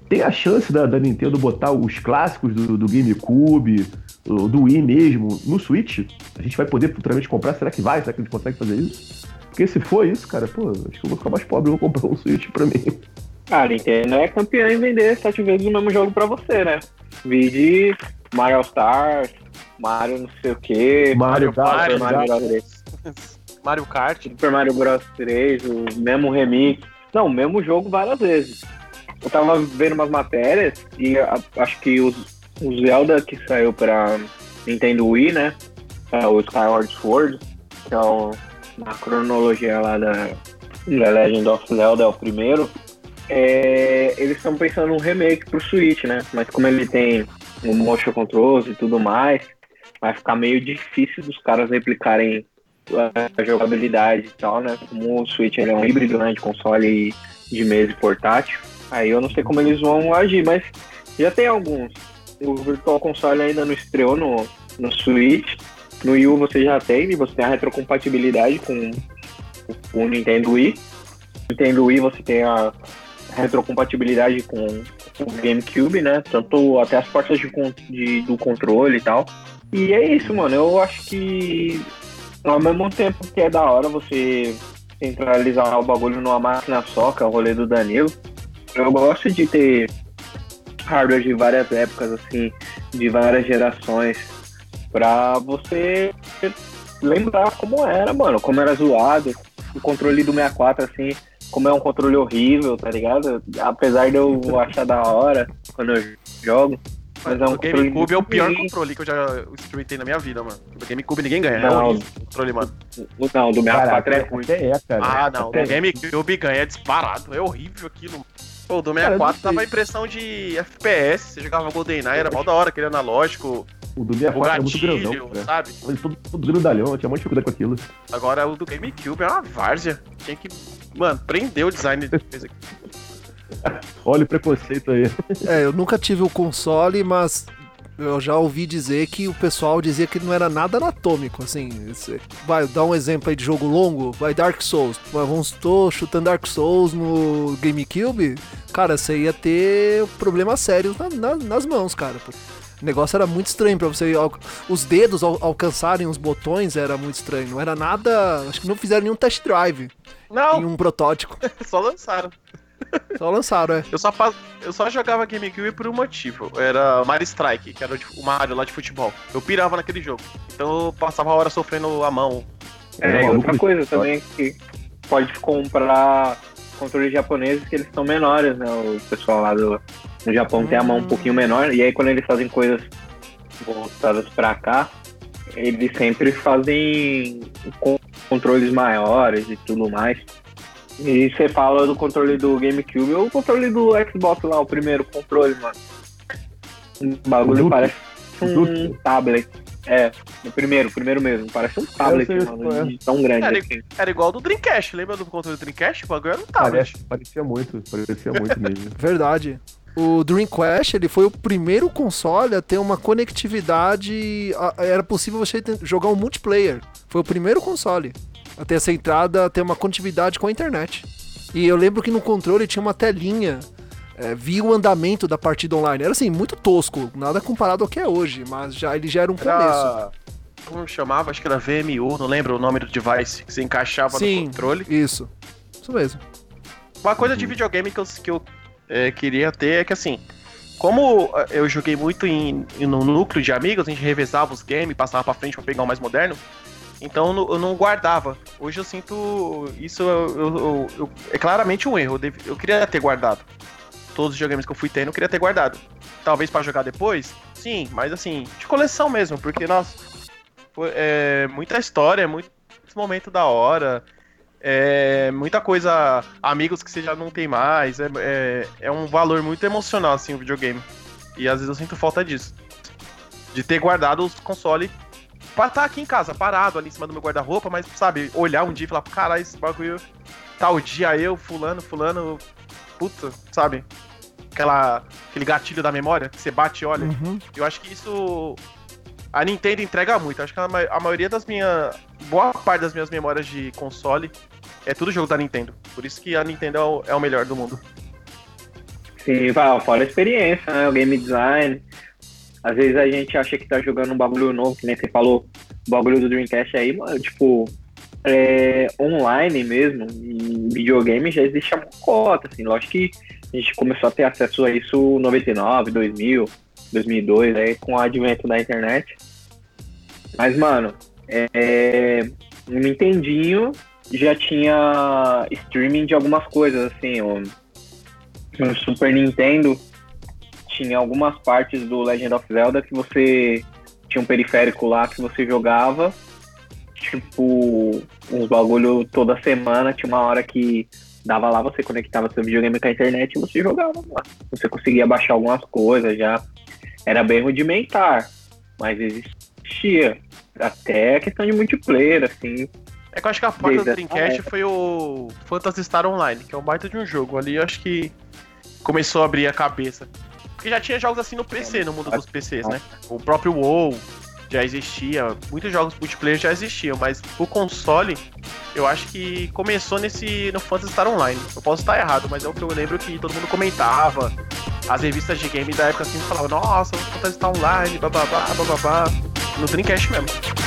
Tem a chance da, da Nintendo botar os clássicos do, do GameCube, do do Wii mesmo, no Switch? A gente vai poder futuramente comprar? Será que vai? Será que a gente consegue fazer isso? Porque se for isso, cara, pô, acho que eu vou ficar mais pobre e vou comprar um Switch pra mim. Ah, a Nintendo é campeã em vender sete vezes o mesmo jogo pra você, né? Vide Mario Stars, Mario não sei o que, Mario Kart, Super Mario Mario Bros. 3, Mario Kart. Super Mario Bros 3, o mesmo remix. Não, o mesmo jogo várias vezes. Eu tava vendo umas matérias e a- acho que os, o Zelda que saiu pra Nintendo Wii, né? É o Skyward Sword, que é o, na cronologia lá da, Legend of Zelda, é o primeiro. É, eles estão pensando num remake pro Switch, né? Mas como ele tem o motion controls e tudo mais, vai ficar meio difícil dos caras replicarem a jogabilidade e tal, né? Como o Switch é um híbrido né, de console de mesa e portátil. Aí eu não sei como eles vão agir, mas já tem alguns. O Virtual Console ainda não estreou no, no Switch. No Wii U você já tem, você tem a retrocompatibilidade com o Nintendo Wii. Nintendo Wii você tem a retrocompatibilidade com o GameCube, né? Tanto até as portas de, de- do controle e tal. E é isso, mano. Eu acho que ao mesmo tempo que é da hora você centralizar o bagulho numa máquina só, que é o rolê do Danilo, eu gosto de ter hardware de várias épocas, assim, de várias gerações, pra você lembrar como era, mano, como era zoado, o controle do 64, assim, como é um controle horrível, tá ligado? Apesar de eu achar da hora quando eu jogo. Mas é um o GameCube é o pior controle que eu já experimentei na minha vida, mano. O GameCube ninguém ganha. É Não. horrível o controle, mano. O- Não, o do 64 é ruim. é, cara. Ah, não. Até O GameCube ganha disparado. É horrível aquilo. Pô, o do Cara, eu não 64 sei. dava a impressão de FPS. Você jogava GoldenEye, era mal da hora, aquele analógico, O do o 64 é muito grandão, cara. sabe? Todo, todo grandalhão, eu tinha muito dificuldade com aquilo. Agora o do GameCube é uma várzea. Tinha que. Mano, prendeu o design fez aqui. Olha o preconceito aí. É, eu nunca tive o console, mas eu já ouvi dizer que o pessoal dizia que não era nada anatômico, assim. Vai, dar um exemplo aí de jogo longo, vai Dark Souls. Mas Vamos tô chutando Dark Souls no GameCube, cara, você ia ter problemas sérios na- na- nas mãos, cara. O negócio era muito estranho pra você. Os dedos al- alcançarem os botões era muito estranho. Não era nada. Acho que não fizeram nenhum test drive em Não, um protótipo. só lançaram. Só lançaram, é. Eu só, pas- eu só jogava GameCube por um motivo. Era Mario Strike, que era o de- o Mario lá de futebol. Eu pirava naquele jogo. Então eu passava a hora sofrendo a mão. É, maluco outra coisa também que pode comprar controles japoneses que eles são menores, né? O pessoal lá do no Japão tem a mão um pouquinho menor, e aí quando eles fazem coisas voltadas pra cá, eles sempre fazem com controles maiores e tudo mais. E você fala do controle do GameCube, o controle do Xbox lá, o primeiro controle, mano. O bagulho Duke. parece um Duke. tablet. É, o primeiro, o primeiro mesmo. Parece um tablet, sei, mano, é. tão grande Cara, assim. Era igual ao do Dreamcast. Lembra do controle do Dreamcast? O bagulho era um tablet. Parece, parecia muito, parecia muito mesmo. Verdade. O Dreamcast, ele foi o primeiro console a ter uma conectividade. a- Era possível você ter- jogar um multiplayer. Foi o primeiro console a ter essa entrada, ter uma conectividade com a internet. E eu lembro que no controle tinha uma telinha. É, via o andamento da partida online. Era assim, muito tosco, nada comparado ao que é hoje, mas já ele já era um começo. Era... Como chamava? Acho que era VMU, não lembro o nome do device que você encaixava Sim. no controle. Isso. Isso mesmo. Uma coisa de videogame que eu, que eu é, queria ter é que assim, como é, eu joguei muito em, em no núcleo de amigos, a gente revezava os games, passava pra frente pra pegar o mais moderno. Então eu não- guardava. Hoje eu sinto isso eu- eu- eu- é claramente um erro. Eu, dev- eu queria ter guardado. Todos os videogames que eu fui tendo, eu queria ter guardado. Talvez pra jogar depois? Sim, mas assim, de coleção mesmo, porque, nossa, foi, é, muita história, muitos momentos da hora. É, muita coisa, amigos que você já não tem mais. É, é, é um valor muito emocional, assim, o videogame. E às vezes eu sinto falta disso. De ter guardado os consoles pra estar aqui em casa, parado ali em cima do meu guarda-roupa, mas, sabe, olhar um dia e falar, caralho, esse bagulho. Tal dia eu, fulano, fulano. Puta, sabe? Aquela, aquele gatilho da memória que você bate e olha. Uhum. Eu acho que isso. A Nintendo entrega muito. Acho que a, a maioria das minhas. Boa parte das minhas memórias de console é tudo jogo da Nintendo. Por isso que a Nintendo é o, é o melhor do mundo. Sim, fora a experiência, né? O game design. Às vezes a gente acha que tá jogando um bagulho novo, que nem você falou, o bagulho do Dreamcast aí, mano, tipo, é, online mesmo, em videogame já existe a cota, assim, lógico que a gente começou a ter acesso a isso em 99, 2000, 2002, aí com o advento da internet. Mas, mano, é, no Nintendinho já tinha streaming de algumas coisas, assim, ó, no Super Nintendo tinha algumas partes do Legend of Zelda que você tinha um periférico lá que você jogava, tipo, uns bagulho toda semana, tinha uma hora que dava lá, você conectava seu videogame com a internet e você jogava lá. Você conseguia baixar algumas coisas já. Era bem rudimentar, mas existia. Até a questão de multiplayer, assim. É que eu acho que a porta do Desde essa Dreamcast foi o Phantasy Star Online, que é um baita de um jogo. Ali eu acho que começou a abrir a cabeça. Porque já tinha jogos assim no PC, no mundo dos PCs, né? O próprio WoW já existia, muitos jogos multiplayer já existiam, mas o console, eu acho que começou nesse no Phantasy Star Online. Eu posso estar errado, mas é o que eu lembro que todo mundo comentava. As revistas de game da época assim falavam, nossa, o Phantasy Star Online, bababá, bababá. No Dreamcast mesmo.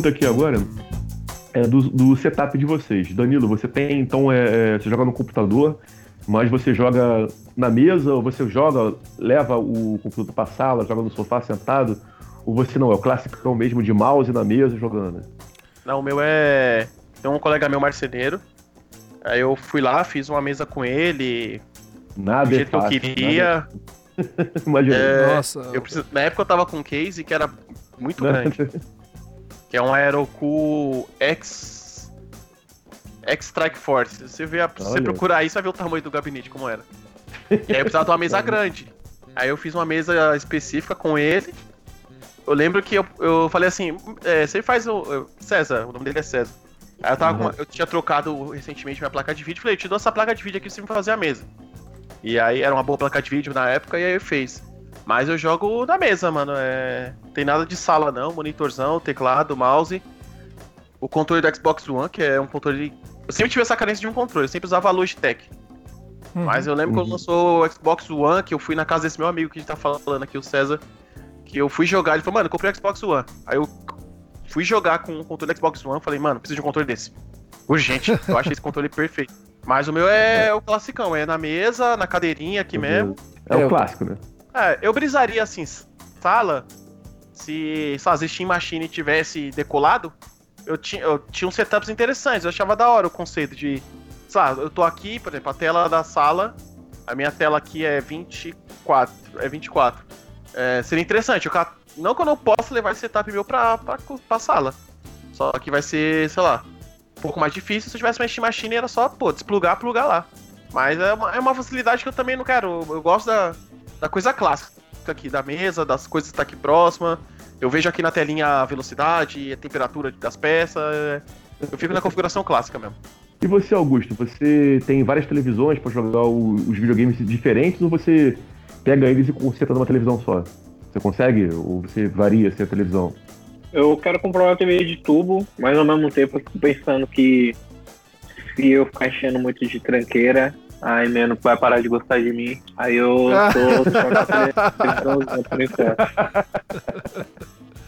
Pergunta aqui agora. É do, do setup de vocês. Danilo, você tem, então, é, é, você joga no computador, mas você joga na mesa, ou você joga, leva o computador pra sala, joga no sofá sentado, ou você não, é o clássico mesmo de mouse na mesa jogando. Não, o meu é. Tem um colega meu marceneiro. Aí eu fui lá, fiz uma mesa com ele, Nada do é jeito que eu fácil, queria. nada- Imagina. É, Nossa. eu preciso- na época eu tava com um case que era muito grande. Que é um Aerocool X. X Strike Force. Se você, a- se você procurar aí, você vai ver o tamanho do gabinete, como era. E aí eu precisava de uma mesa grande. Aí eu fiz uma mesa específica com ele. Eu lembro que eu, eu falei assim: é, você faz o. César, o nome dele é César. Aí eu, tava com- eu tinha trocado recentemente minha placa de vídeo. Falei, eu te dou essa placa de vídeo aqui pra você me fazer a mesa. E aí era uma boa placa de vídeo na época e aí eu fiz. Mas eu jogo na mesa, mano. É... Tem nada de sala não, monitorzão, teclado, mouse. O controle do Xbox One, que é um controle. Eu sempre tive essa carência de um controle, eu sempre usava a Logitech. Uhum. Mas eu lembro Uhum. quando lançou o Xbox One, que eu fui na casa desse meu amigo que a gente tá falando aqui, o César. Que eu fui jogar, ele falou, mano, eu comprei o Xbox One. Aí eu fui jogar com o controle do Xbox One, falei, mano, preciso de um controle desse. Urgente, eu achei esse controle perfeito. Mas o meu é o classicão, é na mesa, na cadeirinha aqui mesmo. É, É, o o- clássico, né? É, eu brisaria assim, sala, se, Steam Machine tivesse decolado, eu tinha, eu tinha uns setups interessantes, eu achava da hora o conceito de, sei lá, eu tô aqui, por exemplo, a tela da sala, a minha tela aqui é 24, é 24. É, seria interessante, eu, não que eu não possa levar esse setup meu pra, pra, pra sala, só que vai ser, sei lá, um pouco mais difícil, se eu tivesse uma Steam Machine era só, pô, desplugar, plugar lá. Mas é uma, é uma facilidade que eu também não quero, eu gosto da, da coisa clássica aqui da mesa, das coisas que tá aqui próxima. Eu vejo aqui na telinha a velocidade, a temperatura das peças. é, Eu fico na configuração clássica mesmo. E você, Augusto, você tem várias televisões pra jogar os videogames diferentes ou você pega eles e concentra numa televisão só? Você consegue? Ou você varia assim, a televisão? Eu quero comprar uma TV de tubo, mas ao mesmo tempo eu fico pensando que se eu ficar enchendo muito de tranqueira, aí Meno vai parar de gostar de mim. Aí eu tô só na televisão por enquanto.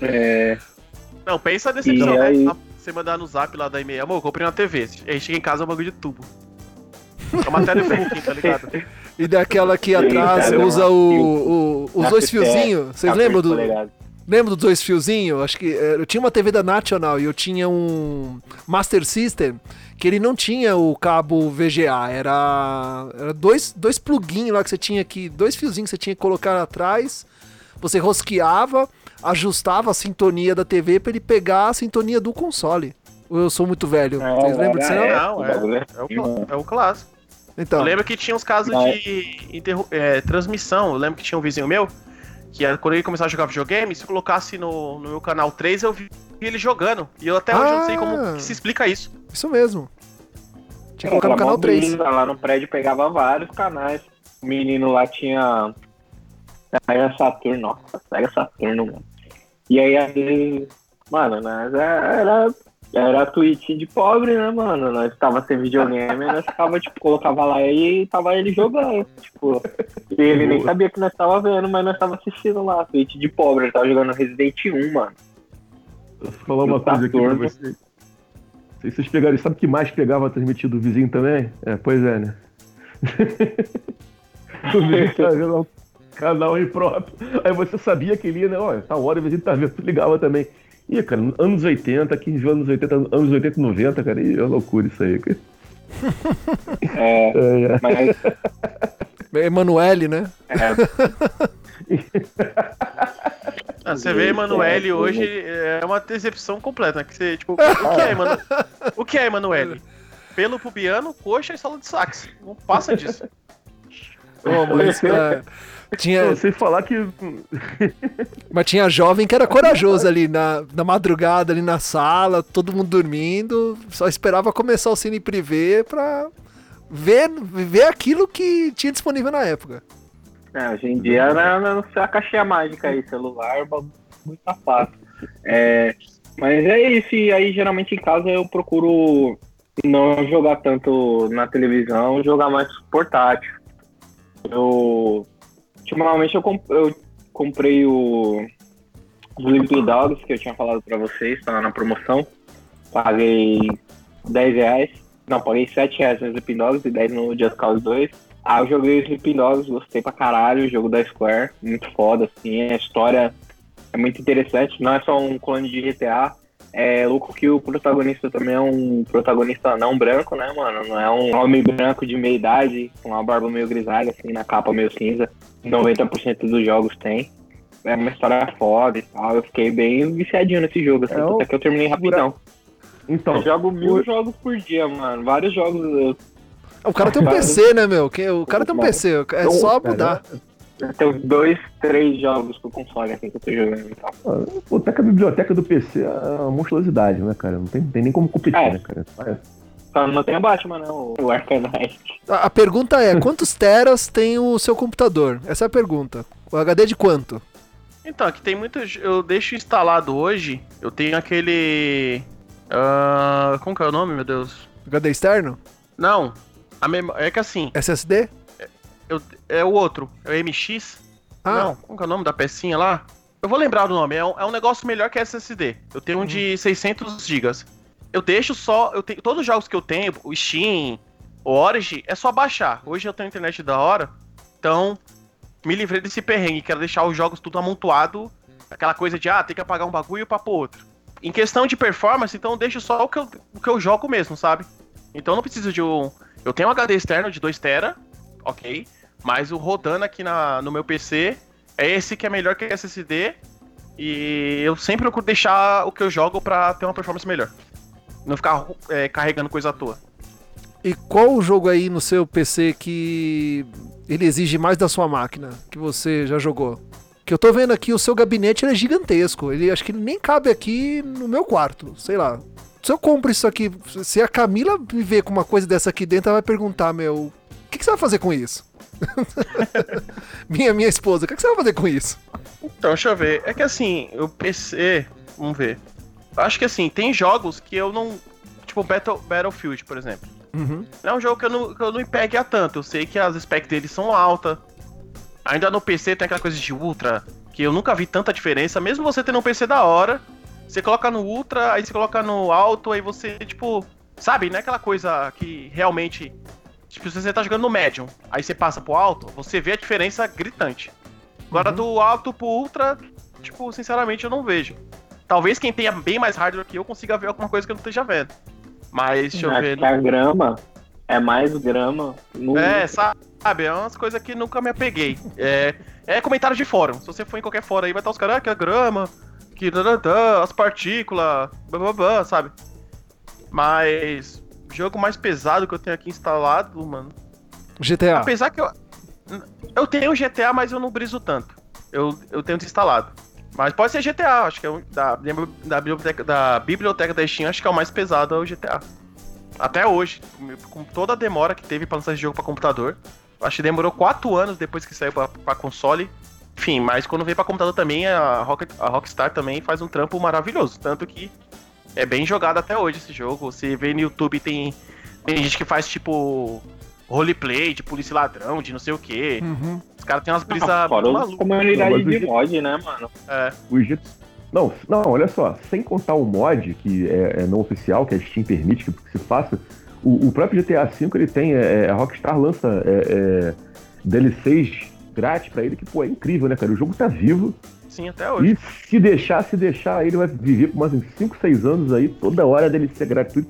É, Não, pensa a decepção, E né? aí? Você mandar no zap lá da e-mail, amor, eu comprei uma TV. Aí chega em casa é um bagulho de tubo. É uma telefucking, tá ligado? E daquela aqui Sim, atrás cara, usa o, o- os Na dois fiozinhos. Vocês lembram do, polegadas. Lembram dos dois fiozinhos? Acho que eh, eu tinha uma TV da National e eu tinha um Master System que ele não tinha o cabo VGA, era, era dois, dois pluguinhos lá que você tinha que, dois fiozinhos que você tinha que colocar atrás. Você rosqueava, ajustava a sintonia da TV para ele pegar a sintonia do console. Eu sou muito velho? Não, Vocês lembram disso? era Não? É. é É o, é o clássico. Então, Eu lembro que tinha uns casos de é, transmissão. Eu lembro que tinha um vizinho meu, que era, quando ele começava a jogar videogame, se eu colocasse no, no meu canal 3, eu vi ele jogando. E eu até hoje não sei Ah. como que se explica isso. isso mesmo. Tinha que É, colocar no canal mó 3. brisa, Lá no prédio pegava vários canais. O menino lá tinha. Sega Saturno, nossa, Sega Saturno, mano. E aí, às vezes, mano, nós era. Era tweet de pobre, né, mano? Nós tava sem videogame, nós ficava, tipo, colocava lá e tava ele jogando. Tipo, e ele nem sabia que nós tava vendo, mas nós tava assistindo lá, tweet de pobre, ele tava jogando Resident 1, mano. Vou falar uma coisa aqui pra vocês. Não sei se vocês pegaram, sabe o que mais pegava transmitido do vizinho também? É, pois é, né? o vizinho tá vendo um canal aí próprio. Aí você sabia que ele ia, né? Olha, tá hora, o vizinho tá vendo, tu ligava também. Ih, cara, anos 80, 15 anos 80, anos 80 e 90, cara, ih, é loucura isso aí, cara. É, É, é. mas Emanuele, né? é, Ah, você vê Emanuele hoje é uma decepção completa, né? Que você, tipo, o que é Emanuele? O que é Emanuele? Pelo pubiano, coxa e sala de sax. Não passa disso. Ô, mas, é, tinha, Eu sei falar que mas tinha jovem que era corajoso ali na, na madrugada, ali na sala, todo mundo dormindo, só esperava começar o cine privê pra ver, ver aquilo que tinha disponível na época. É, hoje em dia não, não, não sei a caixinha mágica aí, celular, bagulho muito fácil. É, mas é isso, e aí geralmente em casa eu procuro não jogar tanto na televisão, jogar mais portátil. Eu. Ultimamente eu, comp- eu comprei o Sleeping Dogs, que eu tinha falado pra vocês, tá na promoção. Paguei 10 reais. Não, paguei 7 reais no Sleeping Dogs e 10 no Just Cause 2. Ah, eu joguei Sleeping Dogs, gostei pra caralho, o jogo da Square, muito foda, assim, a história é muito interessante, não é só um clone de GTA, é louco que o protagonista também é um protagonista não branco, né, mano, não é um homem branco de meia idade, com uma barba meio grisalha, assim, na capa meio cinza, 90% dos jogos tem. É uma história foda e tal, eu fiquei bem viciadinho nesse jogo, assim, É até que eu terminei rapidão. Então, Eu jogo mil o- jogos por dia, mano, vários jogos eu O cara tem um PC, né, meu? O cara tem um PC, é só Cara, mudar. Eu tenho dois, três jogos pro console aqui que eu tô jogando. Então. Ah, Pô, até que a biblioteca do PC é uma monstruosidade, né, cara? Não tem, tem nem como competir, É. né, cara? É. Só não tem o Batman, não, o Arcanite. A, a pergunta é: quantos teras tem o seu computador? Essa é a pergunta. O HD de quanto? Então, aqui tem muitos. Eu deixo instalado hoje. Eu tenho aquele. ah, como que é o nome, meu Deus? HD externo? Não. A mem... É que assim, SSD? Eu... é o outro. É o MX. Ah, Não, como que é o nome da pecinha lá? Eu vou lembrar do nome. É um, é um negócio melhor que SSD. Eu tenho um de 600 GB. Eu deixo só. Eu tenho todos os jogos que eu tenho, o Steam, o Origin, é só baixar. Hoje eu tenho internet da hora, então me livrei desse perrengue. Quero deixar os jogos tudo amontoado. Aquela coisa de, ah, tem que apagar um bagulho pra pôr outro. Em questão de performance, então eu deixo só o que eu, o que eu jogo mesmo, sabe? Então eu não preciso de um. Eu tenho um HD externo de 2TB, ok. Mas o rodando aqui na, no meu PC é esse que é melhor que SSD. E eu sempre procuro deixar o que eu jogo pra ter uma performance melhor. Não ficar é, carregando coisa à toa. e qual o jogo aí no seu PC que ele exige mais da sua máquina que você já jogou? Que eu tô vendo aqui, o seu gabinete é gigantesco. Ele acho que ele nem cabe aqui no meu quarto, sei lá. Se eu compro isso aqui, se a Camila me ver com uma coisa dessa aqui dentro, ela vai perguntar, meu, o que, que você vai fazer com isso? minha minha esposa, o que, que você vai fazer com isso? Então, deixa eu ver. É que assim, o PC. Vamos ver. Acho que assim, tem jogos que eu não. Tipo, Battle, Battlefield, por exemplo. Uhum. Não é um jogo que eu não, que eu não empegue a tanto. Eu sei que as specs dele são altas. Ainda no PC tem aquela coisa de Ultra, que eu nunca vi tanta diferença. Mesmo você tendo um PC da hora, você coloca no Ultra, aí você coloca no Alto, aí você, tipo. Sabe, não é aquela coisa que realmente. Tipo, se você tá jogando no Medium, aí você passa pro Alto, você vê a diferença gritante. Agora Uhum. do Alto pro Ultra, tipo, sinceramente eu não vejo. Talvez quem tenha bem mais hardware que eu consiga ver alguma coisa que eu não esteja vendo. Mas, deixa eu Acho ver. que a grama é mais grama no. É, sabe, é umas coisas que nunca me apeguei. É, é comentário de fórum. Se você for em qualquer fórum aí, vai estar os caras, ah, que a grama, que as partículas, blá blá blá, sabe? Mas, jogo mais pesado que eu tenho aqui instalado, mano. GTA. Apesar que eu. Eu tenho GTA, mas eu não briso tanto. Eu, eu tenho desinstalado. Mas pode ser GTA, acho que é o da, da, biblioteca, da biblioteca da Steam, acho que é o mais pesado é o GTA. Até hoje, com toda a demora que teve pra lançar esse jogo pra computador. Acho que demorou 4 anos depois que saiu pra, pra console. Enfim, mas quando veio pra computador também, a, Rocket, a Rockstar também faz um trampo maravilhoso. Tanto que é bem jogado até hoje esse jogo. Você vê no YouTube, tem, tem gente que faz tipo roleplay de polícia ladrão, de não sei o que. Uhum. Os caras têm umas brisas malucas. comunidade de mod, né, mano? É, O Egito. Não, não, olha só, sem contar o mod, que é, é não oficial, que a Steam permite que, que se faça, o, o próprio GTA V ele tem, é, é, a Rockstar lança é, é, DLCs grátis pra ele, que pô, é incrível, né, cara? O jogo tá vivo sim, até hoje. e se deixar, se deixar, ele vai viver por mais uns 5, 6 anos aí, toda hora DLC gratuito.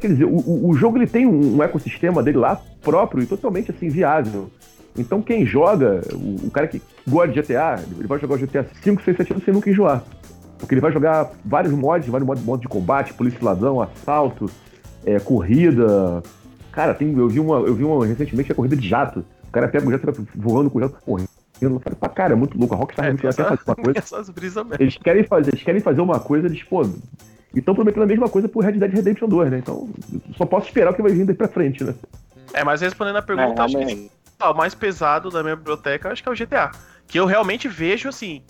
Quer dizer, o, o, jogo ele tem um, ecossistema dele lá próprio e totalmente assim viável. Então quem joga, o, o cara que gosta de GTA, ele vai jogar o GTA 5, 6, 7 anos sem nunca enjoar. Porque ele vai jogar vários mods, vários modos, modos de combate, polícia e ladrão, assalto, é, corrida. Cara, tem, eu vi uma, eu vi uma recentemente a corrida de jato. O cara pega o jato e vai voando com o jato correndo. Eu falei, pá, cara, é muito louco. A Rockstar É, quer fazer uma coisa. essas brisas mesmo. Eles querem fazer, eles querem fazer uma coisa, eles, pô, estão prometendo a mesma coisa pro Red Dead Redemption 2, né? Então, só posso esperar o que vai vir daí pra frente, né? É, mas respondendo a É, pergunta, acho que ah, o mais pesado da minha biblioteca acho que é o GTA. Que eu realmente vejo assim.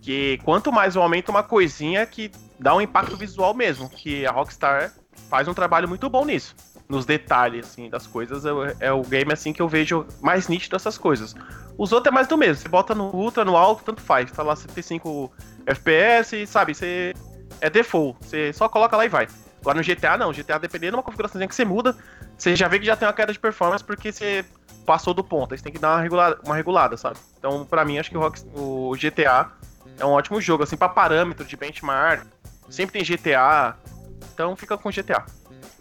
Que quanto mais eu aumento uma coisinha que dá um impacto visual mesmo. Que a Rockstar faz um trabalho muito bom nisso. Nos detalhes, assim, das coisas. É, é o game assim que eu vejo mais nítido essas coisas. Os outros é mais do mesmo. Você bota no ultra, no alto, tanto faz. Tá lá 75 FPS, sabe? Você. É default. Você só coloca lá e vai. Agora no GTA não. GTA, dependendo de uma configuração que você muda, você já vê que já tem uma queda de performance porque você passou do ponto. Aí você tem que dar uma regulada, uma regulada sabe? Então, pra mim, acho que o, Rock- o GTA é um ótimo jogo, assim, pra parâmetro de benchmark. Sempre tem GTA. Então fica com GTA.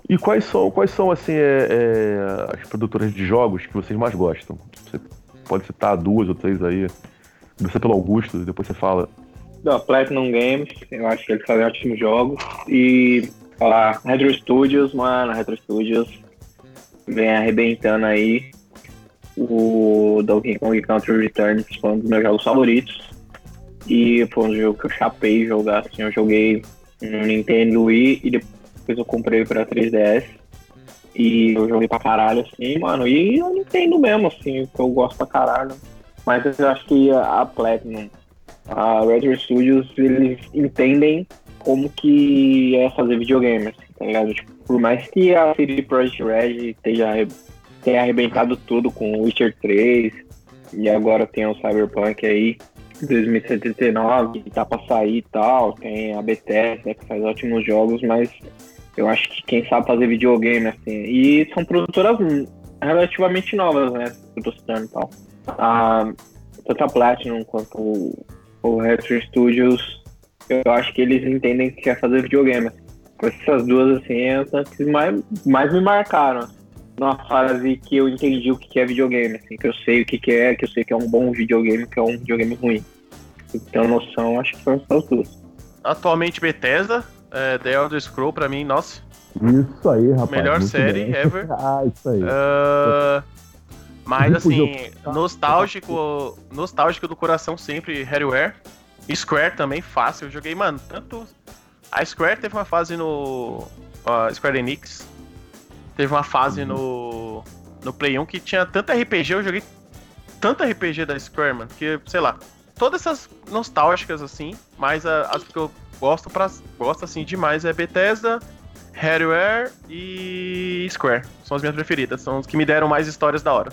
E quais são, quais são assim, é, é, as produtoras de jogos que vocês mais gostam? Você pode citar duas ou três aí. Começa pelo Augusto, e depois você fala. Da Platinum Games, eu acho que eles fazem ótimos jogos. E falar Retro Studios, mano, Retro Studios vem arrebentando aí. o Donkey Kong Country Returns foi um dos meus jogos favoritos. E foi um jogo que eu chapei jogar, assim, eu joguei no Nintendo Wii e depois eu comprei pra 3DS. E eu joguei pra caralho, assim, mano. E eu Nintendo mesmo, assim, que eu gosto pra caralho. Mas eu acho que a Platinum, a Retro Studios, eles entendem como que é fazer videogame, assim, tá ligado? Tipo, por mais que a CD Projekt Red esteja tenha arrebentado tudo com Witcher 3 e agora tem o Cyberpunk aí 2079 que tá pra sair e tal, tem a Bethesda que faz ótimos jogos, mas eu acho que quem sabe fazer videogame assim, e são produtoras relativamente novas, né, produção e tal. A, tanto a Platinum quanto o, o Retro Studios, eu acho que eles entendem que quer fazer videogame. Essas duas, assim, é as que mais, mais me marcaram numa fase que eu entendi o que é videogame, assim, que eu sei o que é, que eu sei que é um bom videogame, que é um videogame ruim. Então, noção, acho que foram essas duas. Atualmente, Bethesda, é, The Elder Scroll, pra mim, nossa. Isso aí, rapaz. Melhor série bem. ever. ah, isso aí. Uh, mas, assim, nostálgico, nostálgico do coração sempre, Harryware. Square também, fácil. Eu joguei, mano, tanto... A Square teve uma fase no... Uh, Square Enix, Teve uma fase no, no Play 1 que tinha tanto RPG, eu joguei tanto RPG da Square, mano, que, sei lá, todas essas nostálgicas, assim, mas a- as que eu gosto, pra, gosto assim, demais é Bethesda, Harryware e Square. São as minhas preferidas, são os que me deram mais histórias da hora.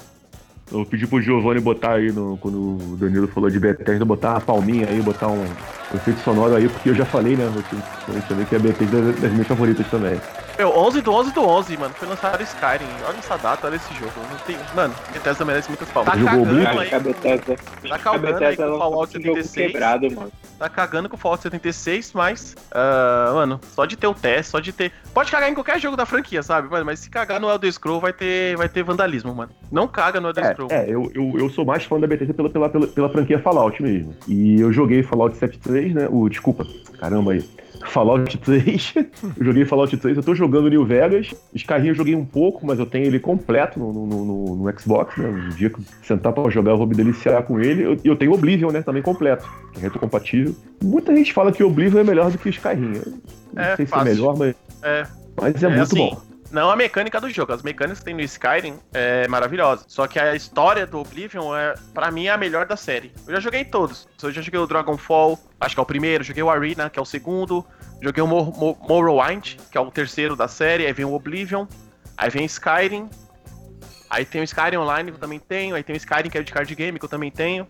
Eu pedi pro Giovanni botar aí, no, quando o Danilo falou de Bethesda, botar uma palminha aí, botar um efeito sonoro aí, porque eu já falei, né, eu também que a Bethesda é das minhas favoritas também. Meu, 11 do 11 do 11, mano, foi lançado Skyrim. Olha essa data, olha esse jogo. Não tem... Mano, Bethesda merece muitas palmas. Tá Jogou cagando Oblivion? aí, Acho que a Bethesda, tá cagando aí com o Fallout lançou esse jogo 76. quebrado, mano. Tá cagando com o Fallout 76, mas, ah, mano, só de ter o teste, só de ter. Pode cagar em qualquer jogo da franquia, sabe? Mas, mas se cagar no Elder Scroll vai ter, vai ter vandalismo, mano. Não caga no Elder É, Scroll. é eu, eu, eu sou mais fã da Bethesda pela, pela, pela, pela franquia Fallout mesmo. E eu joguei Fallout 73, né? O, desculpa, caramba aí. Fallout 3. eu joguei Fallout 3, eu tô jogando New Vegas. Skyrim eu joguei um pouco, mas eu tenho ele completo no, no, no, no Xbox, né? Um dia que eu sentar pra jogar, eu vou me deliciar com ele. Eu- E eu, tenho Oblivion, né? Também completo, é retrocompatível. Muita gente fala que Oblivion é melhor do que Skyrim. Eu não É, sei se é fácil. melhor, mas, É. mas é, É muito assim, bom. Não a mecânica do jogo, as mecânicas que tem no Skyrim é maravilhosa. Só que a história do Oblivion é, para mim, a melhor da série. Eu já joguei todos. Eu já joguei o Dragonfall, acho que é o primeiro, joguei o Arena, que é o segundo, joguei o Mor Mor Morrowind, que é o terceiro da série, aí vem o Oblivion, aí vem Skyrim, aí tem o Skyrim Online que eu também tenho, aí tem o Skyrim que é de card game que eu também tenho.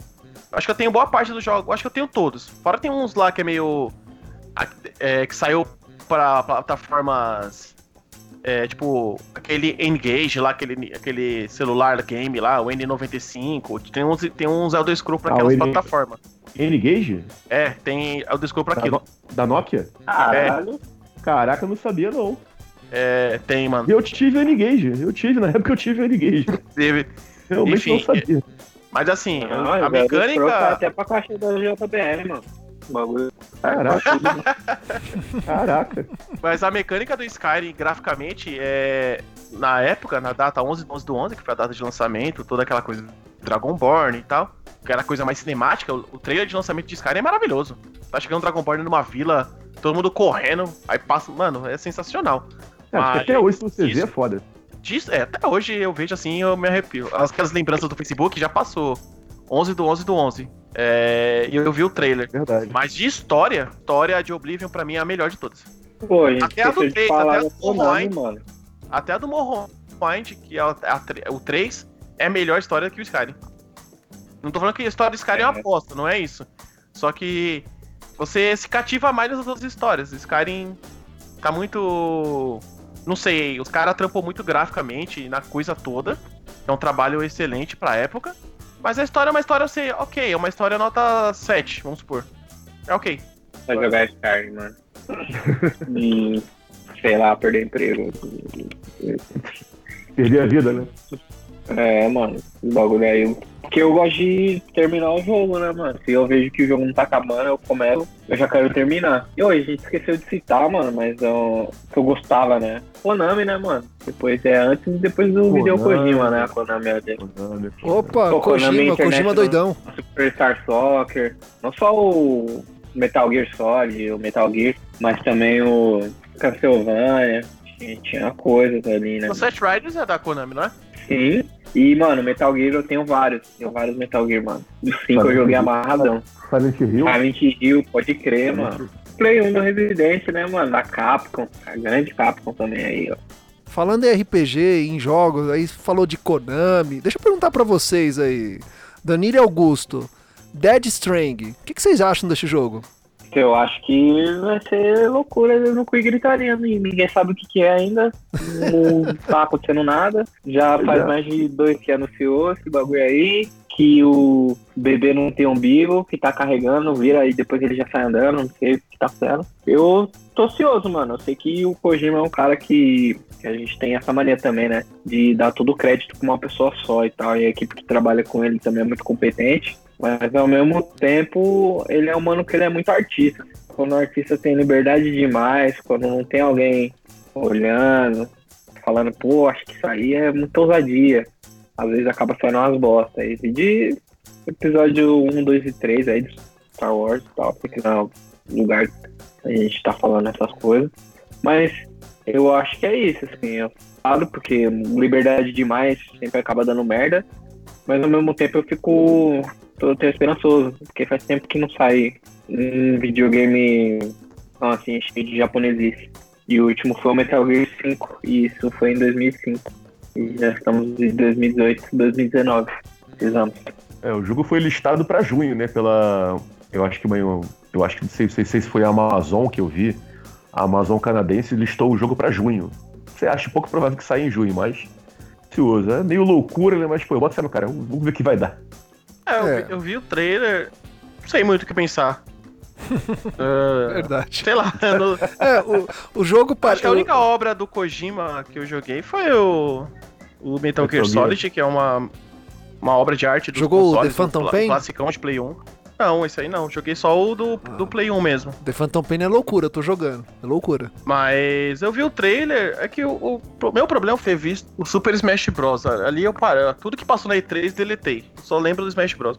Acho que eu tenho boa parte dos jogos, eu acho que eu tenho todos. Fora tem uns lá que é meio. é, que saiu para plataformas é, tipo, aquele Engage lá, aquele, aquele celular game lá, o N95, tem uns, tem uns Elder Scrolls pra Ah, aquelas plataformas. N-Gage? É, tem Elder Scrolls pra Da, aquilo. No- da Nokia? Caralho. Caraca, eu não sabia não. É, tem, mano. Eu tive o N-Gage. Eu tive, na época eu tive o N-Gage. Teve. Realmente Enfim, não sabia. Mas assim, Não, a mecânica. até pra caixa da JBL, mano. Bagulho. Caraca. Caraca. Mas a mecânica do Skyrim, graficamente, é. Na época, na data 11 do 11 do 11, que foi a data de lançamento, toda aquela coisa Dragonborn e tal, que era a coisa mais cinemática, o, trailer de lançamento de Skyrim é maravilhoso. Tá chegando Dragonborn numa vila, todo mundo correndo, aí passa. Mano, é sensacional. É, acho que Mas, até hoje se você vê isso. é foda. Disso, é, até hoje eu vejo assim, eu me arrepio. Aquelas lembranças do Facebook já passou. 11 do 11 do 11. É, e eu vi o trailer. Verdade. Mas de história, história de Oblivion pra mim é a melhor de todas. Pô, a gente Até a do esqueceu de três, falar até a do mano. Até a do Morrowind, que é a- a o 3, é a melhor história que o Skyrim. Não tô falando que a história do Skyrim é uma É. aposta, não é isso. Só que você se cativa mais nas outras histórias. Skyrim tá muito. Não sei, os caras trampam muito graficamente na coisa toda. É um trabalho excelente pra época. Mas a história é uma história, assim, ok, é uma história nota 7, vamos supor. É ok. Pra jogar Skyrim, mano. e, sei lá, perder emprego. Perder a vida, né? É, mano, o bagulho aí. Porque eu gosto de terminar o jogo, né, mano? Se eu vejo que o jogo não tá acabando, eu começo, eu já quero terminar. E hoje a gente esqueceu de citar, mano, mas eu, eu gostava, né? Konami, né, mano? Depois é antes e depois do Video Kojima, né? A Konami é dele. Opa, Pô, Konami Kojima, Internet, Kojima né? doidão. Superstar Soccer, não só o Metal Gear Solid, o Metal Gear, mas também o Castlevania. Tinha- Tinha coisas ali, né? O Set Riders é da Konami, não é? Sim. E, mano, Metal Gear eu tenho vários. Tenho vários Metal Gear, mano. Os 5 eu joguei amarradão. Silent Hill. Silent Hill, pode crer, mano. Play 1 do Resident, né, mano? Da Capcom. A grande Capcom também aí, ó. Falando em RPG, em jogos, aí falou de Konami. Deixa eu perguntar pra vocês aí. Danilo e Augusto, Dead Strang, o que, que vocês acham desse jogo? Eu acho que vai ser loucura no cu e gritaria. né? Ninguém sabe o que, que é ainda. Não tá acontecendo nada. Já faz Já. mais de dois que anunciou esse bagulho aí. Que o bebê não tem umbigo, que tá carregando, vira e depois ele já sai andando, não sei o que tá fazendo. Eu tô ansioso, mano. Eu sei que o Kojima é um cara que, que a gente tem essa mania também, né? De dar todo o crédito pra uma pessoa só e tal. E a equipe que trabalha com ele também é muito competente. Mas ao mesmo tempo, ele é um mano que ele é muito artista. Quando o artista tem liberdade demais, quando não tem alguém olhando, falando, pô, acho que isso aí é muita ousadia. Às vezes acaba saindo umas bosta. aí. De episódio 1, 2 e 3 aí de Star Wars e tal, porque não é o lugar que a gente tá falando essas coisas. Mas eu acho que é isso, assim. Eu falo porque liberdade demais sempre acaba dando merda. Mas ao mesmo tempo eu fico. Tô até esperançoso, porque faz tempo que não sai um videogame assim, cheio de japonesice. E o último foi o Metal Gear 5, e isso foi em 2005. E já estamos em 2018, 2019. Precisamos. É, o jogo foi listado pra junho, né? Pela. Eu acho que eu, eu acho que não sei, sei, se foi a Amazon que eu vi. A Amazon canadense listou o jogo pra junho. Você acha pouco provável que saia em junho, mas. Ansioso. É meio loucura, né? Mas, pô, bota fé no cara. Vamos ver o que vai dar. É, eu, É. Vi, eu vi o trailer, não sei muito o que pensar. É, Verdade. sei lá, não- É, o, o jogo que a parece. única obra do Kojima que eu joguei foi o, o Metal Gear Metal Gear. Solid, que é uma, uma obra de arte do Jogou o The Phantom Pain? classicão de Play 1. Não, esse aí não, joguei só o do, Ah. do Play 1 mesmo. The Phantom Pain é loucura, eu tô jogando. É loucura. Mas eu vi o trailer, é que o, o meu problema foi visto o Super Smash Bros. Ali eu parei, tudo que passou na E3 deletei. Só lembro do Smash Bros.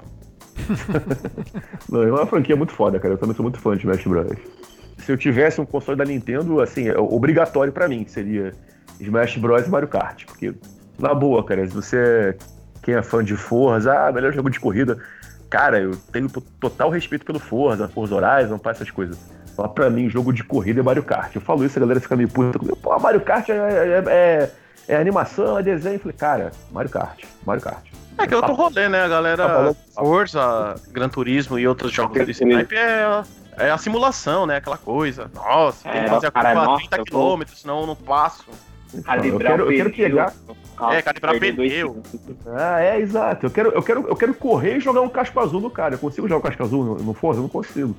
Não, é uma franquia muito foda, cara. Eu também sou muito fã de Smash Bros. Se eu tivesse um console da Nintendo, assim, é obrigatório pra mim, que seria Smash Bros e Mario Kart. Porque, na boa, cara, se você quem é fã de Forza, ah, melhor jogo de corrida. Cara, eu tenho to- total respeito pelo Forza, Forza Horizon, pá, essas coisas. Lá pra mim, jogo de corrida é Mario Kart. Eu falo isso, a galera fica meio puta comigo. Pô, Mario Kart é, é, é- é animação, é desenho. Eu falei, cara, Mario Kart, Mario Kart. É que é outro rolê, né? A galera Forza, Gran Turismo e outros jogos desse type é, é a simulação, né? Aquela coisa. Nossa, tem É, que fazer a curva a nossa, 30 eu vou- km, senão eu não passo. Eu quero, eu quero pneu. pegar. Nossa, É, calibrar dois pneu. Ah, é, exato. Eu quero, eu quero, eu quero correr e jogar um casco azul no cara. Eu consigo jogar um casco azul no, no Forza? Eu não consigo.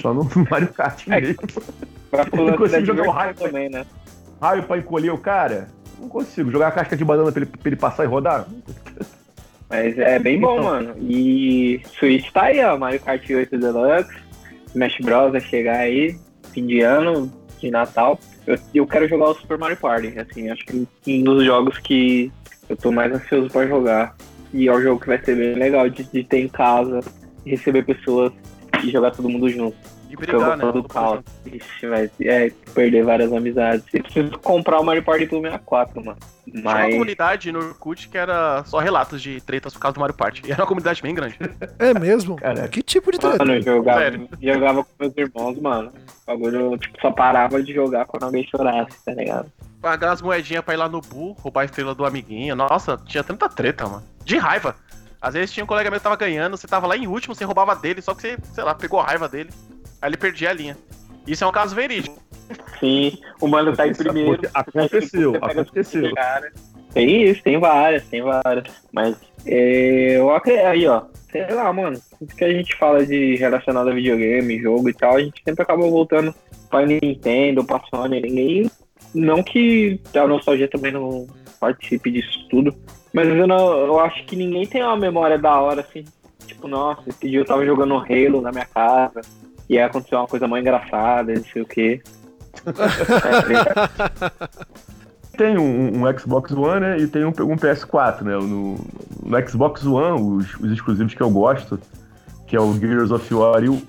Só no Mario Kart É, mesmo. Pra Não pulando consigo jogar o raio. também, né? Raio pra encolher o cara? Não consigo. Jogar a casca de banana pra ele, pra ele passar e rodar? Mas é bem bom, Então. mano. E Switch tá aí, ó. Mario Kart 8 Deluxe. Smash Bros. vai chegar aí. Fim de ano, de Natal. Eu, eu quero jogar o Super Mario Party. Assim, acho que um dos jogos que eu tô mais ansioso pra jogar. E é um jogo que vai ser bem legal de, de ter em casa, receber pessoas e jogar todo mundo junto. E brigar, né? do caos. Ixi, mas é perder várias amizades. Eu preciso comprar o Mario Party pro 64, mano. Tinha uma Mas. comunidade no Orkut que era só relatos de tretas por causa do Mario Party. E era uma comunidade bem grande. É mesmo? Caraca. Que tipo de treta? Mano, eu jogava, Sério. jogava com meus irmãos, mano. O bagulho, tipo, só parava de jogar quando alguém chorasse, tá ligado? Pagar as moedinhas pra ir lá no Bull, roubar a estrela do amiguinho. Nossa, tinha tanta treta, mano. De raiva. Às vezes tinha um colega meu que tava ganhando, você tava lá em último, você roubava dele, só que você, sei lá, pegou a raiva dele. Aí ele perdia a linha. Isso é um caso verídico. Sim, o mano tá em primeiro. aconteceu, pega aconteceu. cara. Tem isso, tem várias, tem várias. Mas é, eu acredito, aí, ó. Sei lá, mano. Tudo que a gente fala de relacionado a videogame, jogo e tal, a gente sempre acaba voltando pra Nintendo, pra Sony, ninguém. Não que a nostalgia também não, participe disso tudo. Mas eu, não, eu acho que ninguém tem uma memória da hora, assim, tipo, nossa, esse dia eu tava jogando Halo na minha casa, e aí aconteceu uma coisa mais engraçada, não sei o quê. Tem um, um Xbox One né, e tem um, um PS4, né? No, no Xbox One, os, os, exclusivos que eu gosto, que é o Gears of War e o,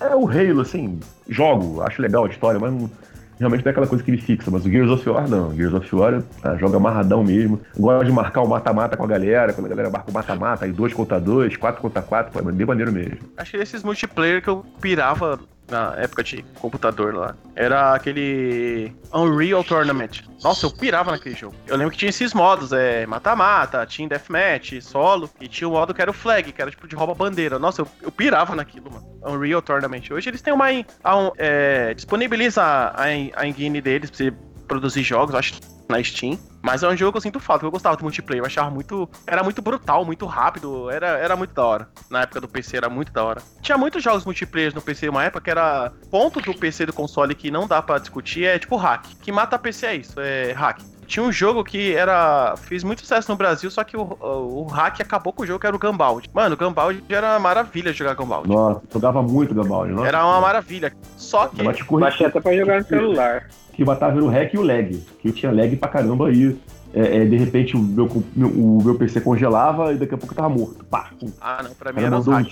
é o Halo, assim, jogo, acho legal a história, mas não, realmente não é aquela coisa que me fixa. Mas o Gears of War não, o Gears of War ah, joga amarradão mesmo. Gosta de marcar o mata-mata com a galera, quando a galera marca o mata-mata, aí dois contra dois, quatro contra quatro, pô, é bem maneiro mesmo. Acho que esses multiplayer que eu pirava na época de computador lá. Era aquele Unreal Tournament. Nossa, eu pirava naquele jogo. Eu lembro que tinha esses modos, é mata-mata, Team Deathmatch, solo, e tinha o modo que era o Flag, que era tipo de rouba-bandeira. Nossa, eu, eu pirava naquilo, mano. Unreal Tournament. Hoje eles têm uma. A, é, disponibiliza a, a engine deles pra você produzir jogos, acho na Steam. Mas é um jogo que eu sinto falta, eu gostava do multiplayer, eu achava muito. Era muito brutal, muito rápido, era, era muito da hora. Na época do PC era muito da hora. Tinha muitos jogos multiplayer no PC uma época que era. Ponto do PC do console que não dá para discutir é tipo hack. Que mata PC é isso, é hack. Tinha um jogo que era. fez muito sucesso no Brasil, só que o, o, o hack acabou com o jogo, que era o Gambald. Mano, o Gambald era uma maravilha jogar Gambald. Nossa, jogava muito Gambald, não? Era uma maravilha. Só que. Baixei até pra jogar no celular que matava o hack e o lag. Que eu tinha lag pra caramba aí. É, é, de repente o meu, o meu PC congelava e daqui a pouco eu tava morto. Pá, ah, não, pra mim era os hack.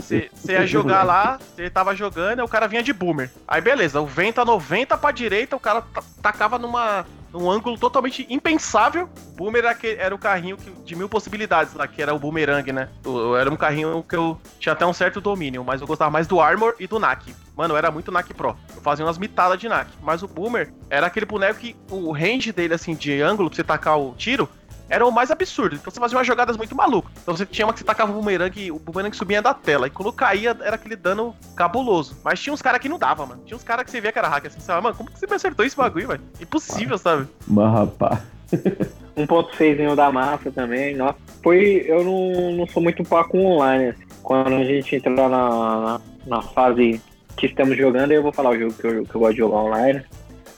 Você ia jogar lá, você tava jogando, e o cara vinha de boomer. Aí beleza, o vento a 90 pra direita, o cara tacava numa, num ângulo totalmente impensável. Boomer era, era o carrinho que, de mil possibilidades lá, que era o boomerang, né? Eu, era um carrinho que eu tinha até um certo domínio, mas eu gostava mais do Armor e do NAC. Mano, eu era muito NAC Pro. Eu fazia umas mitadas de NAC. Mas o Boomer era aquele boneco que o range dele, assim, de ângulo pra você tacar o tiro, era o mais absurdo. Então você fazia umas jogadas muito malucas. Então você tinha uma que você tacava o boomerang e o boomerang subia da tela. E quando caía, era aquele dano cabuloso. Mas tinha uns caras que não dava, mano. Tinha uns caras que você via que era hack assim, sabe? Mano, como que você me acertou esse bagulho, velho? Impossível, sabe? Mas rapaz. 1.6 da massa também, nossa. Foi. Eu não, não sou muito pá com online, assim. Quando a gente entrou na, na, na fase que estamos jogando, eu vou falar o jogo que eu, que eu gosto de jogar online.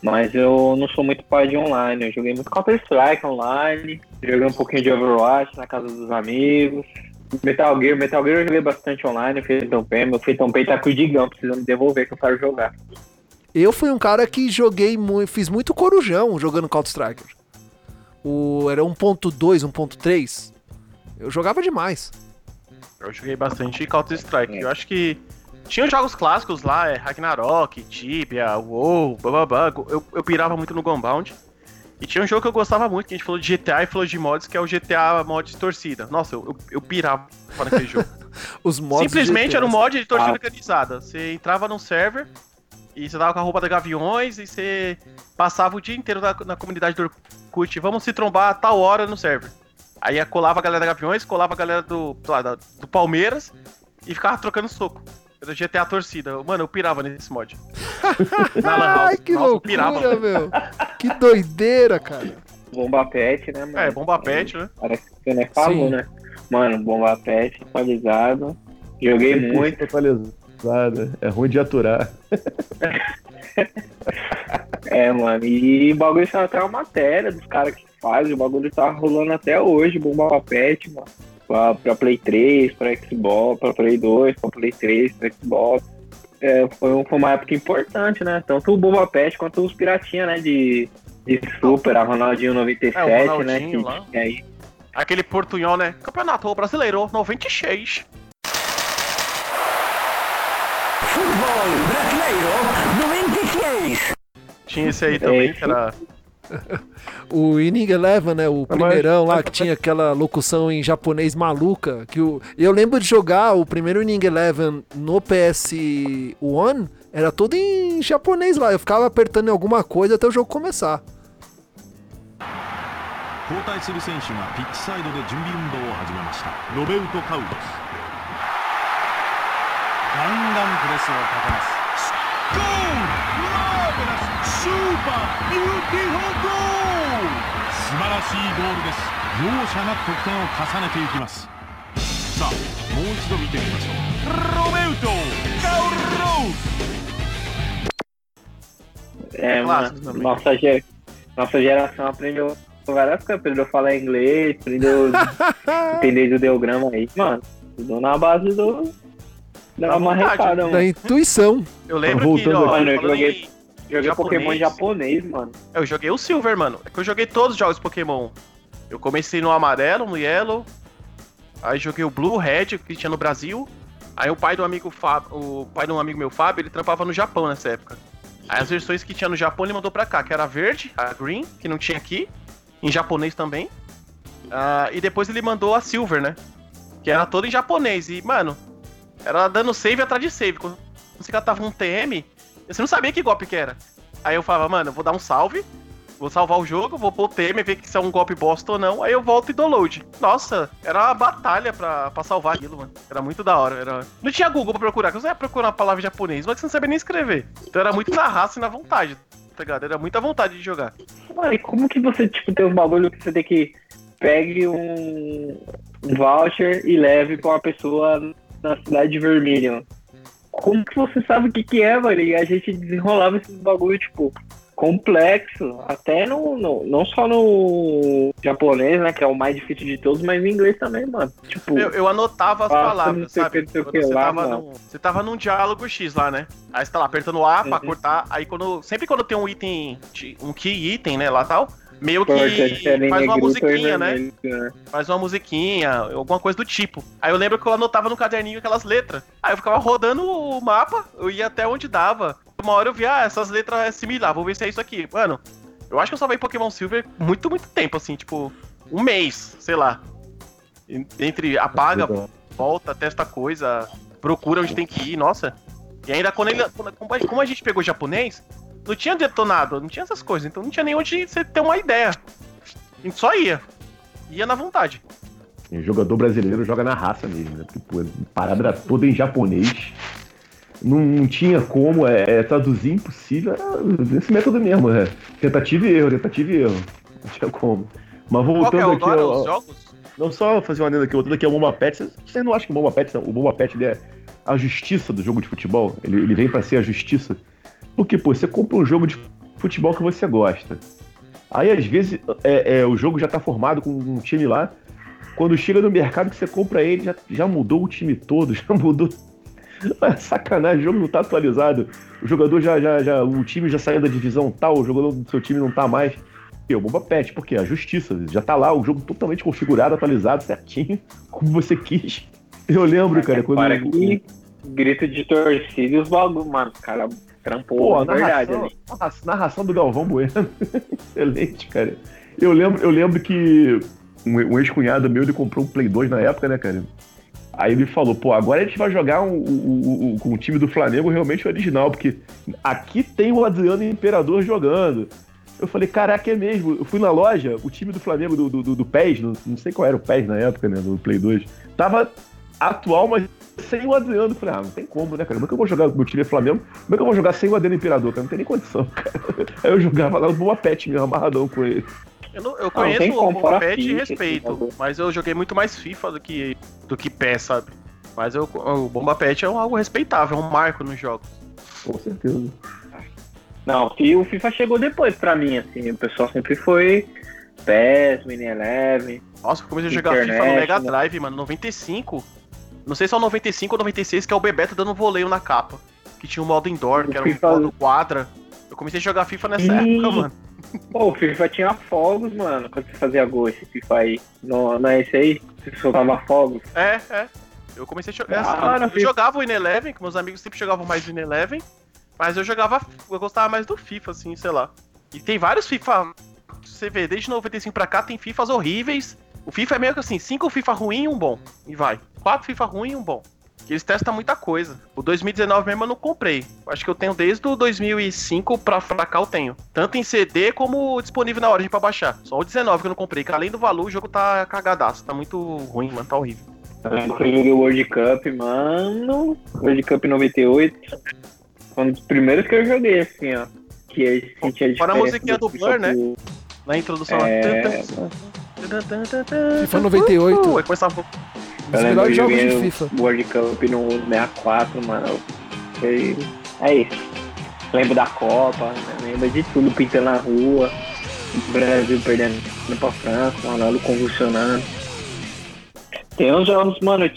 Mas eu não sou muito pai de online. Eu joguei muito Counter-Strike online. Joguei um pouquinho de Overwatch na casa dos amigos. Metal Gear, Metal Gear eu joguei bastante online. Phantom Pain, meu Phantom Pain tá com o Digão, precisando devolver que eu quero jogar. Eu fui um cara que joguei muito, fiz muito corujão jogando Counter-Strike. O, era 1.2, 1.3. Eu jogava demais. Eu joguei bastante Counter-Strike. É. Eu acho que tinha jogos clássicos lá, é, Ragnarok, Tibia, WoW, bababá. Eu, eu pirava muito no Gunbound. E tinha um jogo que eu gostava muito, que a gente falou de GTA e falou de mods, que é o GTA Mod Torcida. Nossa, eu, eu, eu pirava naquele jogo. Os mods Simplesmente era um mod de torcida ah. organizada. Você entrava num server e você tava com a roupa da Gaviões e você passava o dia inteiro na, na comunidade do Orkut. Vamos se trombar a tal hora no server. Aí colava a galera da Gaviões, colava a galera do, do Palmeiras e ficava trocando soco. Era GTA Torcida. Mano, eu pirava nesse mod. Na Lan House. Ai, que Nossa, loucura, pirava, meu. Que doideira, cara. Bomba Pet, né, mano? É, Bomba Pet, né? Parece que você não falou, né? Mano, Bomba Pet atualizado. Joguei muito. Atualizado. É ruim de aturar. é, mano. E o bagulho saiu até uma matéria dos caras que fazem. O bagulho tá rolando até hoje, Bomba Pet, mano para Play 3, para Xbox, para Play 2, para Play 3, para Xbox. É, foi, foi, uma época importante, né? Tanto o Boba Pet quanto os piratinha, né? De, de Super, a Ronaldinho 97, é, Ronaldinho né? Que, aí. Aquele portunhol, né? Campeonato Brasileiro 96. Futebol Brasileiro 96. Tinha esse aí também, é, que era o Inning Eleven, né? O primeirão lá que tinha aquela locução em japonês maluca. Que o... Eu lembro de jogar o primeiro Inning Eleven no PS1, era todo em japonês lá. Eu ficava apertando em alguma coisa até o jogo começar. 交代する選手がピッチサイドで準備運動を始めましたロベウト・カウロスガンガンプレスをかけますゴールスー パービューティフルゴール素晴らしいゴールです容赦なく得点を重ねていきますさあもう一度見てみましょうロベウトカウロー É, uma, nossa, nossa geração aprendeu várias coisas, aprendeu a falar inglês, aprendeu a entender do ideograma aí. Mano, tudo na base do. Da Da marrecada, Da mano. intuição. Eu lembro que, Voltando ó, aqui. Mano, eu falando joguei- em- Joguei japonês. Pokémon japonês, mano. Eu joguei o Silver, mano. É que eu joguei todos os jogos Pokémon. Eu comecei no amarelo, no yellow. Aí joguei o Blue, Red, que tinha no Brasil. Aí o pai do amigo Fábio, o pai de um amigo meu, Fábio, ele trampava no Japão nessa época. Aí as versões que tinha no Japão ele mandou pra cá, que era a verde, a green, que não tinha aqui, em japonês também. Ah, e depois ele mandou a silver, né? Que era toda em japonês. E, mano, era dando save atrás de save. Quando você catava um TM, você não sabia que golpe que era. Aí eu falava, mano, eu vou dar um salve, vou salvar o jogo, vou pôr o TM, ver que se é um golpe bosta ou não, aí eu volto e dou load. Nossa, era uma batalha pra, pra salvar aquilo, mano. Era muito da hora. Era... Não tinha Google pra procurar, porque você ia procurar uma palavra em japonês, mas você não sabia nem escrever. Então era muito na raça e na vontade, tá ligado? Era muita vontade de jogar. Mano, e como que você, tipo, tem um bagulho que você tem que pegue um, voucher e leve pra uma pessoa na cidade de Vermilion? Como que você sabe o que que é, mano? E a gente desenrolava esses bagulho, tipo, complexo. Até no, no- não só no japonês, né, que é o mais difícil de todos, mas no inglês também, mano. Tipo, Eu, eu anotava as palavras, sabe? que, que você, lá, tava num, você tava num diálogo X lá, né? Aí você tá lá apertando A pra Uhum. cortar. Aí quando. Sempre quando tem um item. um key item, né? Lá tal. Meio que é faz uma musiquinha, né? né? Faz uma musiquinha, alguma coisa do tipo. Aí eu lembro que eu anotava no caderninho aquelas letras. Aí eu ficava rodando o mapa, eu ia até onde dava. Uma hora eu via, ah, essas letras é similar, vou ver se é isso aqui. Mano, eu acho que eu só veio Pokémon Silver muito, muito tempo, assim, tipo, um mês, sei lá. En- Entre apaga, volta, testa coisa, procura onde tem que ir, nossa. E ainda quando ele. como a gente pegou japonês, não tinha detonado, não tinha essas coisas, então não tinha nem onde você ter uma ideia. A gente só ia. Ia na vontade. E jogador brasileiro joga na raça mesmo, né? Porque, pô, a parada toda em japonês. Não, não tinha como, é, é, traduzir impossível, era esse método mesmo, é. Tentativa e erro, tentativa e erro. Não tinha como. Mas é voltando o aqui ao, os jogos? Não só fazer uma adenda aqui, voltando aqui ao Bomba Pet. Vocês vocês não acham que o Bomba Pet, o Bomba Pet ele é a justiça do jogo de futebol? Ele, ele vem pra ser a justiça? Porque, pô, você compra um jogo de futebol que você gosta. Aí, às vezes, é, é, o jogo já tá formado com um time lá. Quando chega no mercado que você compra ele, já, já mudou o time todo, já mudou. É sacanagem, o jogo não tá atualizado. O jogador já, já, já. O time já saiu da divisão tal, o jogador do seu time não tá mais. E o Bomba Pet, porque a justiça já tá lá, o jogo totalmente configurado, atualizado, certinho, como você quis. Eu lembro, cara, quando. Para que grito de torcida e os bagulho, mano. Cara trampou, Pô, a de verdade narração, narração do Galvão Bueno. Excelente, cara. Eu lembro, eu lembro que um, um ex-cunhado meu, ele comprou um Play 2 na época, né, cara? Aí ele falou, pô, agora a gente vai jogar um- com o time do Flamengo realmente original, porque aqui tem o Adriano Imperador jogando. Eu falei, caraca, é mesmo. Eu fui na loja, o time do Flamengo do, do, do PES, não, não sei qual era o PES na época, né, do Play 2, tava atual, mas sem o Adriano. Eu falei, ah, não tem como, né, cara? Como é que eu vou jogar meu time é Flamengo? Como é que eu vou jogar sem o Adriano Imperador, cara? Não tem nem condição, cara. Aí eu jogava lá no Boa Pet mesmo, amarradão com ele. Eu, não- eu Ah, não conheço como, o Bomba fora Pet e respeito, bagulho. mas eu joguei muito mais FIFA do que, do que PES, sabe? Mas eu, o Bomba Pet é um- algo respeitável, é um marco nos jogos. Com certeza. Não, e o FIFA chegou depois pra mim, assim. O pessoal sempre foi PES, Mini Eleven. Nossa, eu comecei a jogar FIFA no Mega né? Drive, mano, 95. Não sei se é o 95 ou 96, que é o Bebeto dando voleio na capa. Que tinha o modo indoor, que era FIFA- modo quadra. Eu comecei a jogar FIFA nessa Ih. época, mano. Pô, o FIFA tinha fogos, mano, quando você fazia gol, esse FIFA aí. Não, não é esse aí? Você soltava fogos. É, é. Eu comecei a jogar. Ah, não, eu FIFA. jogava o Ineleven, que meus amigos sempre jogavam mais o Ineleven. Mas eu jogava. Eu gostava mais do FIFA, assim, sei lá. E tem vários FIFA. Você vê, desde 95 pra cá tem FIFAs horríveis. O FIFA é meio que assim: cinco FIFA ruim e um bom. E vai. Quatro FIFA ruim e um bom. Que eles testam muita coisa. O 2019 mesmo eu não comprei. Acho que eu tenho desde o 2005 pra, pra cá eu tenho. Tanto em CD como disponível na Origin pra baixar. Só o 19 que eu não comprei. Que além do valor, o jogo tá cagadaço. Tá muito ruim, mano. Tá horrível. Eu que joguei o World Cup, mano. World Cup 98. Foi um dos primeiros que eu joguei, assim, ó. Que eu sentia a Fora a diferença musiquinha do Blur, né? Na introdução É, FIFA 98. Aí começava. Os Eu lembro melhores jogos de o FIFA. World Cup no 64, mano. Foi... É isso. Lembro da Copa, né? lembro de tudo pintando na rua. O Brasil perdendo pra França, o Ronaldo convulsionando. Tem uns jogos, mano.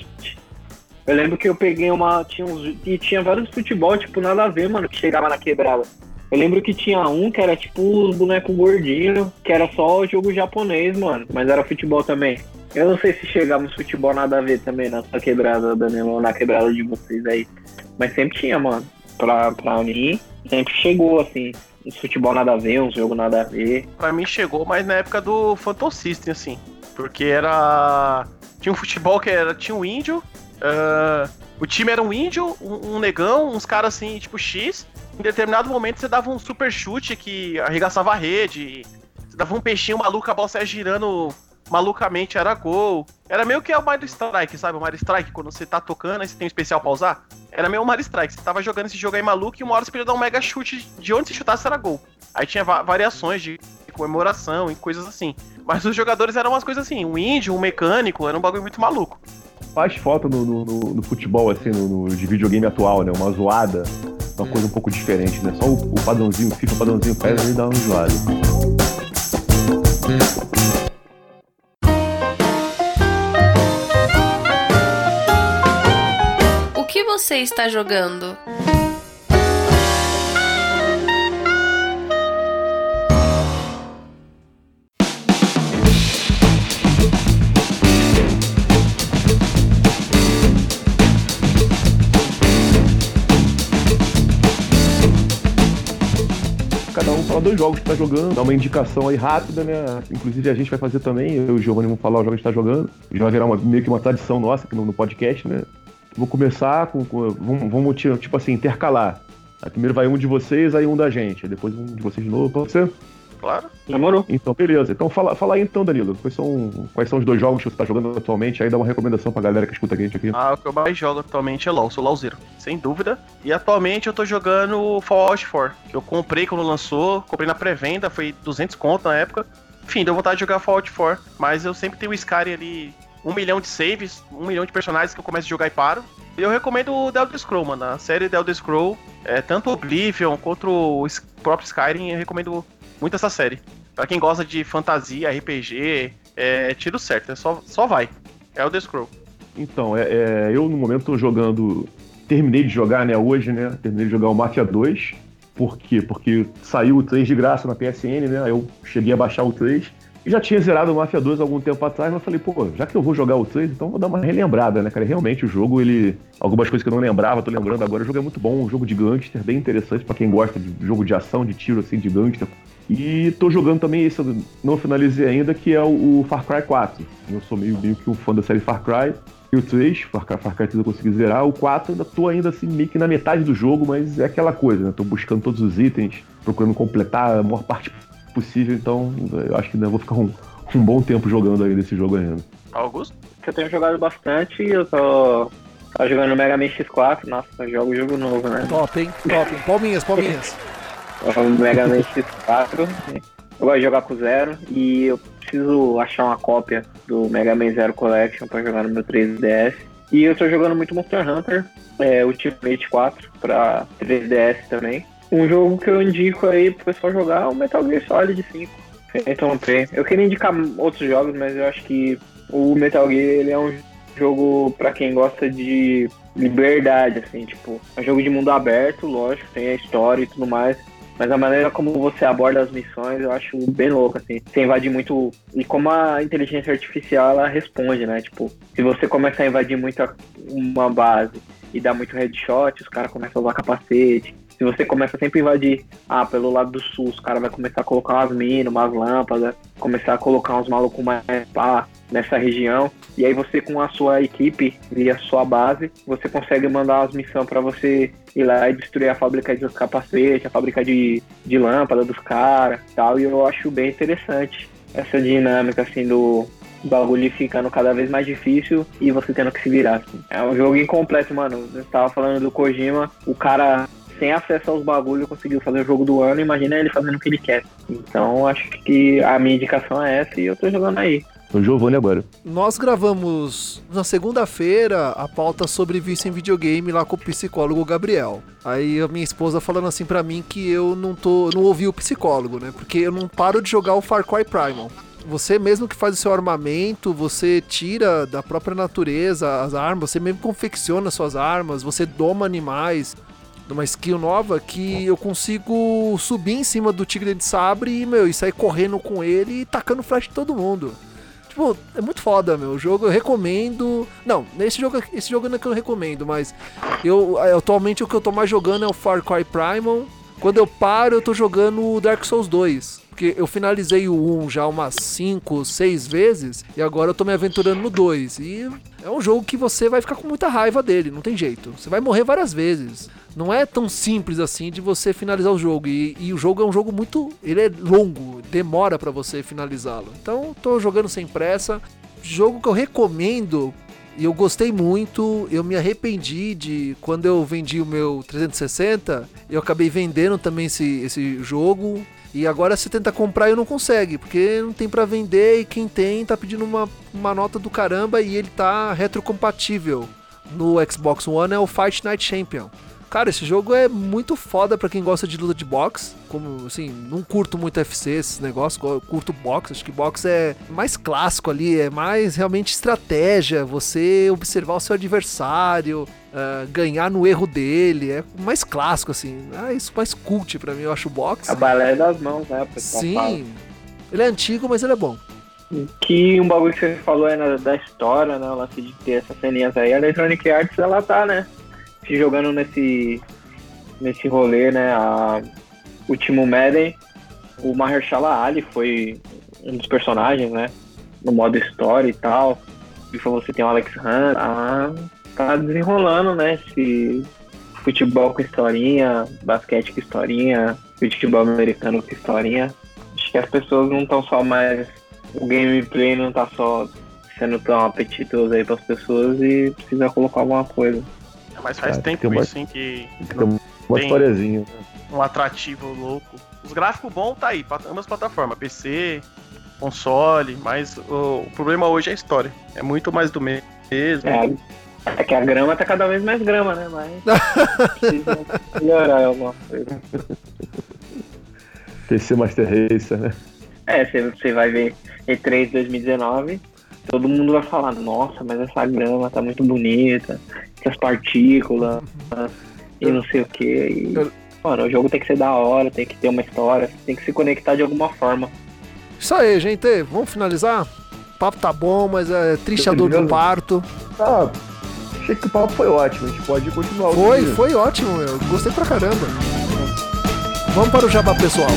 Eu lembro que eu peguei uma. Tinha uns, e tinha vários futebol, tipo, nada a ver, mano, que chegava na quebrada. Eu lembro que tinha um que era tipo os bonecos gordinhos, que era só jogo japonês, mano. Mas era futebol também. Eu não sei se chegava futebol nada a ver também na sua quebrada, Danilo, na quebrada de vocês aí. Mas sempre tinha, mano. Pra, pra mim, sempre chegou, assim. Uns futebol nada a ver, uns jogo nada a ver. Pra mim chegou, mas na época do Phantom System, assim. Porque era. Tinha um futebol que era. Tinha um índio. Uh, o time era um índio, um, um negão, uns caras assim, tipo X. Em determinado momento você dava um super chute que arregaçava a rede. Você dava um peixinho maluco, a bola saia girando malucamente, era gol. Era meio que o Mario Strike, sabe? O Mario Strike, quando você tá tocando e você tem um especial pra usar. Era meio o Mario Strike. Você tava jogando esse jogo aí maluco e uma hora você podia dar um mega chute de onde você chutasse era gol. Aí tinha variações de comemoração e coisas assim. Mas os jogadores eram umas coisas assim, um índio, um mecânico, era um bagulho muito maluco. Faz falta no, no, no, no futebol, assim, no, de videogame atual, né? Uma zoada, uma coisa um pouco diferente, né? Só o, o padrãozinho, o FIFA padrãozinho pega e dá uma zoada. Você está jogando? falar dois jogos que tá jogando, dar uma indicação aí rápida, né? Inclusive a gente vai fazer também, eu e o Giovanni vamos falar o jogo que tá jogando. Já vai virar uma, meio que uma tradição nossa aqui no, no podcast, né? Vou começar com. com vamos, vamos, tipo assim, intercalar. Aí primeiro vai um de vocês, aí um da gente. Aí depois um de vocês de novo, pode ser? Claro. Demorou. Então, beleza. Então fala, fala aí então, Danilo. Quais são, quais são os dois jogos que você tá jogando atualmente? Aí dá uma recomendação pra galera que escuta a gente aqui. Ah, o que eu mais jogo atualmente é LOL, sou LOLzero, sem dúvida. E atualmente eu tô jogando Fallout 4, que eu comprei quando lançou, comprei na pré-venda, foi 200 conto na época. Enfim, deu vontade de jogar Fallout 4, mas eu sempre tenho o Skyrim ali, um milhão de saves, um milhão de personagens que eu começo a jogar e paro. E eu recomendo o The Elder Scroll, mano. A série The Elder Scroll, é, tanto Oblivion quanto o próprio Skyrim, eu recomendo muito essa série. Pra quem gosta de fantasia, RPG, é tiro certo, é só, só vai. É o Scroll. Então, é, é, eu no momento tô jogando. Terminei de jogar, né, hoje, né? Terminei de jogar o Mafia 2. Por quê? Porque saiu o 3 de graça na PSN, né? Eu cheguei a baixar o 3. Já tinha zerado o Mafia 2 algum tempo atrás, mas falei, pô, já que eu vou jogar o 3, então vou dar uma relembrada, né, cara? Realmente o jogo, ele. Algumas coisas que eu não lembrava, tô lembrando agora. O jogo é muito bom, um jogo de gangster, bem interessante para quem gosta de jogo de ação, de tiro, assim, de gangster. E tô jogando também esse, não finalizei ainda, que é o, o, Far Cry 4. Eu sou meio, meio que um fã da série Far Cry. E o 3, Far Cry, Far Cry 3 eu consegui zerar. O 4 ainda tô ainda assim meio que na metade do jogo, mas é aquela coisa, né? Tô buscando todos os itens, procurando completar a maior parte possível, então eu acho que ainda vou ficar um, um bom tempo jogando aí nesse jogo ainda. Augusto? Eu tenho jogado bastante, eu tô, tô jogando Mega Man X4, nossa, eu jogo jogo novo, né? Top, hein? Top, hein? Palminhas, palminhas. Mega Man X4. Eu gosto de jogar com zero e eu preciso achar uma cópia do Mega Man Zero Collection para jogar no meu 3DS. E eu estou jogando muito Monster Hunter, é, Ultimate 4 para 3DS também. Um jogo que eu indico aí pro pessoal jogar é o Metal Gear Solid 5. Interromper. Eu queria indicar outros jogos, mas eu acho que o Metal Gear ele é um jogo para quem gosta de liberdade, assim, tipo, é um jogo de mundo aberto, lógico, tem a história e tudo mais, mas a maneira como você aborda as missões eu acho bem louco, assim. Você invade muito. E como a inteligência artificial ela responde, né? Tipo, se você começa a invadir muito uma base e dá muito headshot, os caras começam a usar capacete. Se você começa sempre a invadir, ah, pelo lado do sul, os caras vai começar a colocar umas minas, umas lâmpadas, começar a colocar uns malucos mais pá nessa região. E aí você com a sua equipe e a sua base, você consegue mandar umas missões para você ir lá e destruir a fábrica de capacete, a fábrica de, de lâmpada dos caras tal. E eu acho bem interessante essa dinâmica assim do, bagulho ficando cada vez mais difícil e você tendo que se virar. Assim. É um jogo incompleto, mano. Eu tava falando do Kojima, o cara sem acesso aos bagulhos conseguiu fazer o jogo do ano, imagina ele fazendo o que ele quer. Então acho que a minha indicação é essa e eu tô jogando aí. O Giovanni agora. Nós gravamos na segunda-feira a pauta sobre vício em videogame lá com o psicólogo Gabriel. Aí a minha esposa falando assim pra mim que eu não tô, não ouvi o psicólogo, né? Porque eu não paro de jogar o Far Cry Primal. Você mesmo que faz o seu armamento, você tira da própria natureza as armas, você mesmo confecciona suas armas, você doma animais numa skill nova que eu consigo subir em cima do tigre de sabre e, meu, e sair correndo com ele e tacando flash em todo mundo. Tipo, é muito foda, meu. O jogo eu recomendo. Não, esse jogo, esse jogo não é que eu recomendo, mas eu atualmente o que eu tô mais jogando é o Far Cry Primal. Quando eu paro, eu tô jogando o Dark Souls 2. Porque eu finalizei o 1 já umas 5, 6 vezes e agora eu tô me aventurando no 2. E é um jogo que você vai ficar com muita raiva dele, não tem jeito. Você vai morrer várias vezes. Não é tão simples assim de você finalizar o jogo. E, e o jogo é um jogo muito. Ele é longo, demora para você finalizá-lo. Então, tô jogando sem pressa. Jogo que eu recomendo e eu gostei muito, eu me arrependi de quando eu vendi o meu 360, eu acabei vendendo também esse, esse jogo. E agora você tenta comprar e não consegue, porque não tem para vender e quem tem tá pedindo uma, uma nota do caramba e ele tá retrocompatível. No Xbox One é o Fight Night Champion. Cara, esse jogo é muito foda para quem gosta de luta de boxe. Como, assim, não curto muito FC, esses negócios, curto boxe. Acho que boxe é mais clássico ali, é mais realmente estratégia. Você observar o seu adversário, uh, ganhar no erro dele. É mais clássico, assim. É isso mais cult para mim, eu acho o boxe. A balé das mãos, né? Sim. Fala. Ele é antigo, mas ele é bom. Que um bagulho que você falou é da história, né? O lance de ter essas ceninhas aí. A Electronic Arts, ela tá, né? Se jogando nesse, nesse rolê, né? A último Madden, o Mahershala Ali foi um dos personagens, né? No modo história e tal. E falou você tem o Alex Hunt. Ah, tá desenrolando, né? Esse futebol com historinha, basquete com historinha, futebol americano com historinha. Acho que as pessoas não estão só mais. O gameplay não tá só sendo tão apetitoso aí para as pessoas e precisa colocar alguma coisa. Mas faz tempo uma, isso, hein, que. Tem uma historiazinha. Um atrativo louco. Os gráficos bons tá aí, para ambas plataformas, PC, console, mas o, o, problema hoje é a história. É muito mais do mesmo. É, é que a grama tá cada vez mais grama, né? Mas. melhorar alguma coisa. PC Master Racer, né? É, você vai ver E3 2019, todo mundo vai falar, nossa, mas essa grama tá muito bonita, essas partículas e não sei o que. E, mano, o jogo tem que ser da hora, tem que ter uma história, tem que se conectar de alguma forma. Isso aí, gente. Vamos finalizar? O papo tá bom, mas é triste a dor do parto. Ah, achei que o papo foi ótimo. A gente pode continuar. Foi, foi ótimo, meu. Gostei pra caramba. Vamos para o jabá pessoal.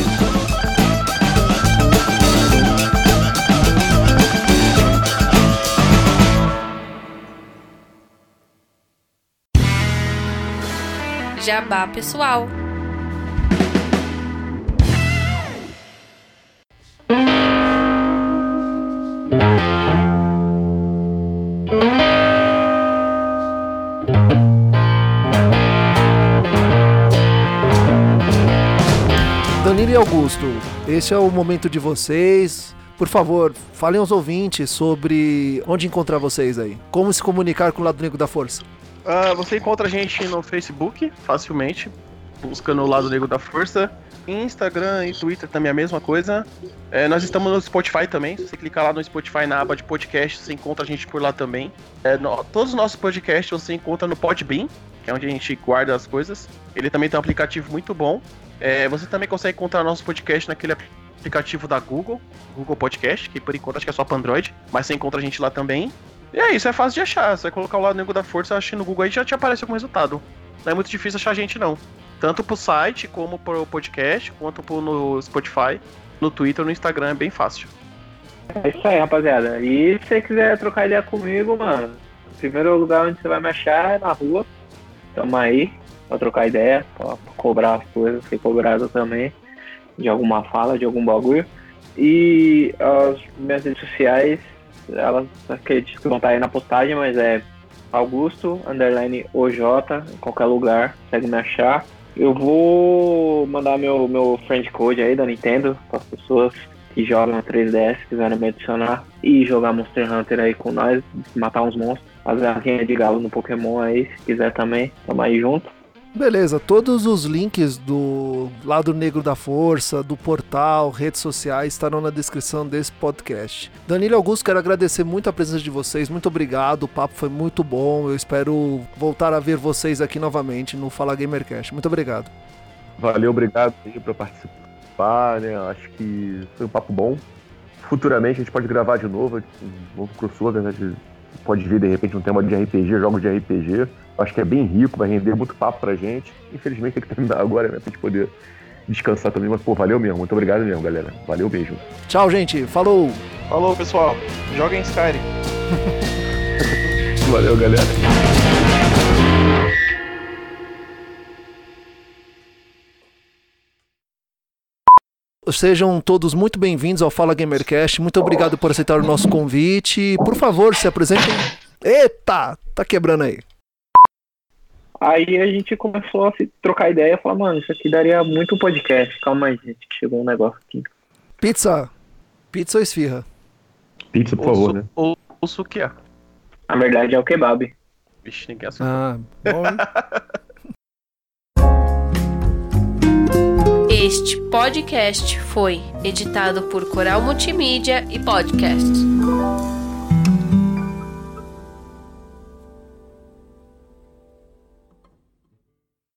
Jabá pessoal. Danilo e Augusto, esse é o momento de vocês. Por favor, falem aos ouvintes sobre onde encontrar vocês aí. Como se comunicar com o lado negro da força. Uh, você encontra a gente no Facebook, facilmente, buscando o lado negro da força. Instagram e Twitter também é a mesma coisa. É, nós estamos no Spotify também. Se você clicar lá no Spotify na aba de podcast, você encontra a gente por lá também. É, no, todos os nossos podcasts você encontra no Podbean, que é onde a gente guarda as coisas. Ele também tem um aplicativo muito bom. É, você também consegue encontrar nosso podcast naquele aplicativo da Google, Google Podcast, que por enquanto acho que é só para Android, mas você encontra a gente lá também. E é isso, é fácil de achar. Você colocar o lado negro da força, acho que no Google aí já te aparece algum resultado. Não é muito difícil achar a gente, não. Tanto pro site, como pro podcast, quanto pro no Spotify, no Twitter, no Instagram, é bem fácil. É isso aí, rapaziada. E se você quiser trocar ideia comigo, mano, o primeiro lugar onde você vai me achar é na rua. Tamo aí pra trocar ideia, pra cobrar as coisas, ser cobrado também de alguma fala, de algum bagulho. E as minhas redes sociais elas acredito que vão estar aí na postagem, mas é Augusto, underline OJ, em qualquer lugar, segue me achar. Eu vou mandar meu, meu friend code aí da Nintendo para as pessoas que jogam 3DS, quiserem me adicionar e jogar Monster Hunter aí com nós, matar uns monstros, fazer a rainha de galo no Pokémon aí, se quiser também, tamo aí junto. Beleza, todos os links do lado negro da força, do portal, redes sociais estarão na descrição desse podcast. Danilo Augusto, quero agradecer muito a presença de vocês, muito obrigado, o papo foi muito bom. Eu espero voltar a ver vocês aqui novamente no Fala Gamercast. Muito obrigado. Valeu, obrigado aí por participar, né? Acho que foi um papo bom. Futuramente a gente pode gravar de novo, um novo crossover, né? Pode ver de repente um tema de RPG, jogos de RPG. Acho que é bem rico, vai render muito papo pra gente. Infelizmente tem que terminar agora, né? Pra gente poder descansar também, mas pô, valeu mesmo. Muito obrigado mesmo, galera. Valeu mesmo. Tchau, gente. Falou! Falou, pessoal. Joguem Skyrim. Valeu, galera. Sejam todos muito bem-vindos ao Fala Gamercast. Muito obrigado por aceitar o nosso convite. Por favor, se apresentem. Eita! Tá quebrando aí. Aí a gente começou a se trocar ideia, falar, mano, isso aqui daria muito podcast. Calma aí, gente, que chegou um negócio aqui. Pizza. Pizza ou esfirra? Pizza, por favor, né? Ou o sukiá. Na verdade é o kebab. Vixe, ninguém assusta. Ah, bom. Este podcast foi editado por Coral Multimídia e Podcasts.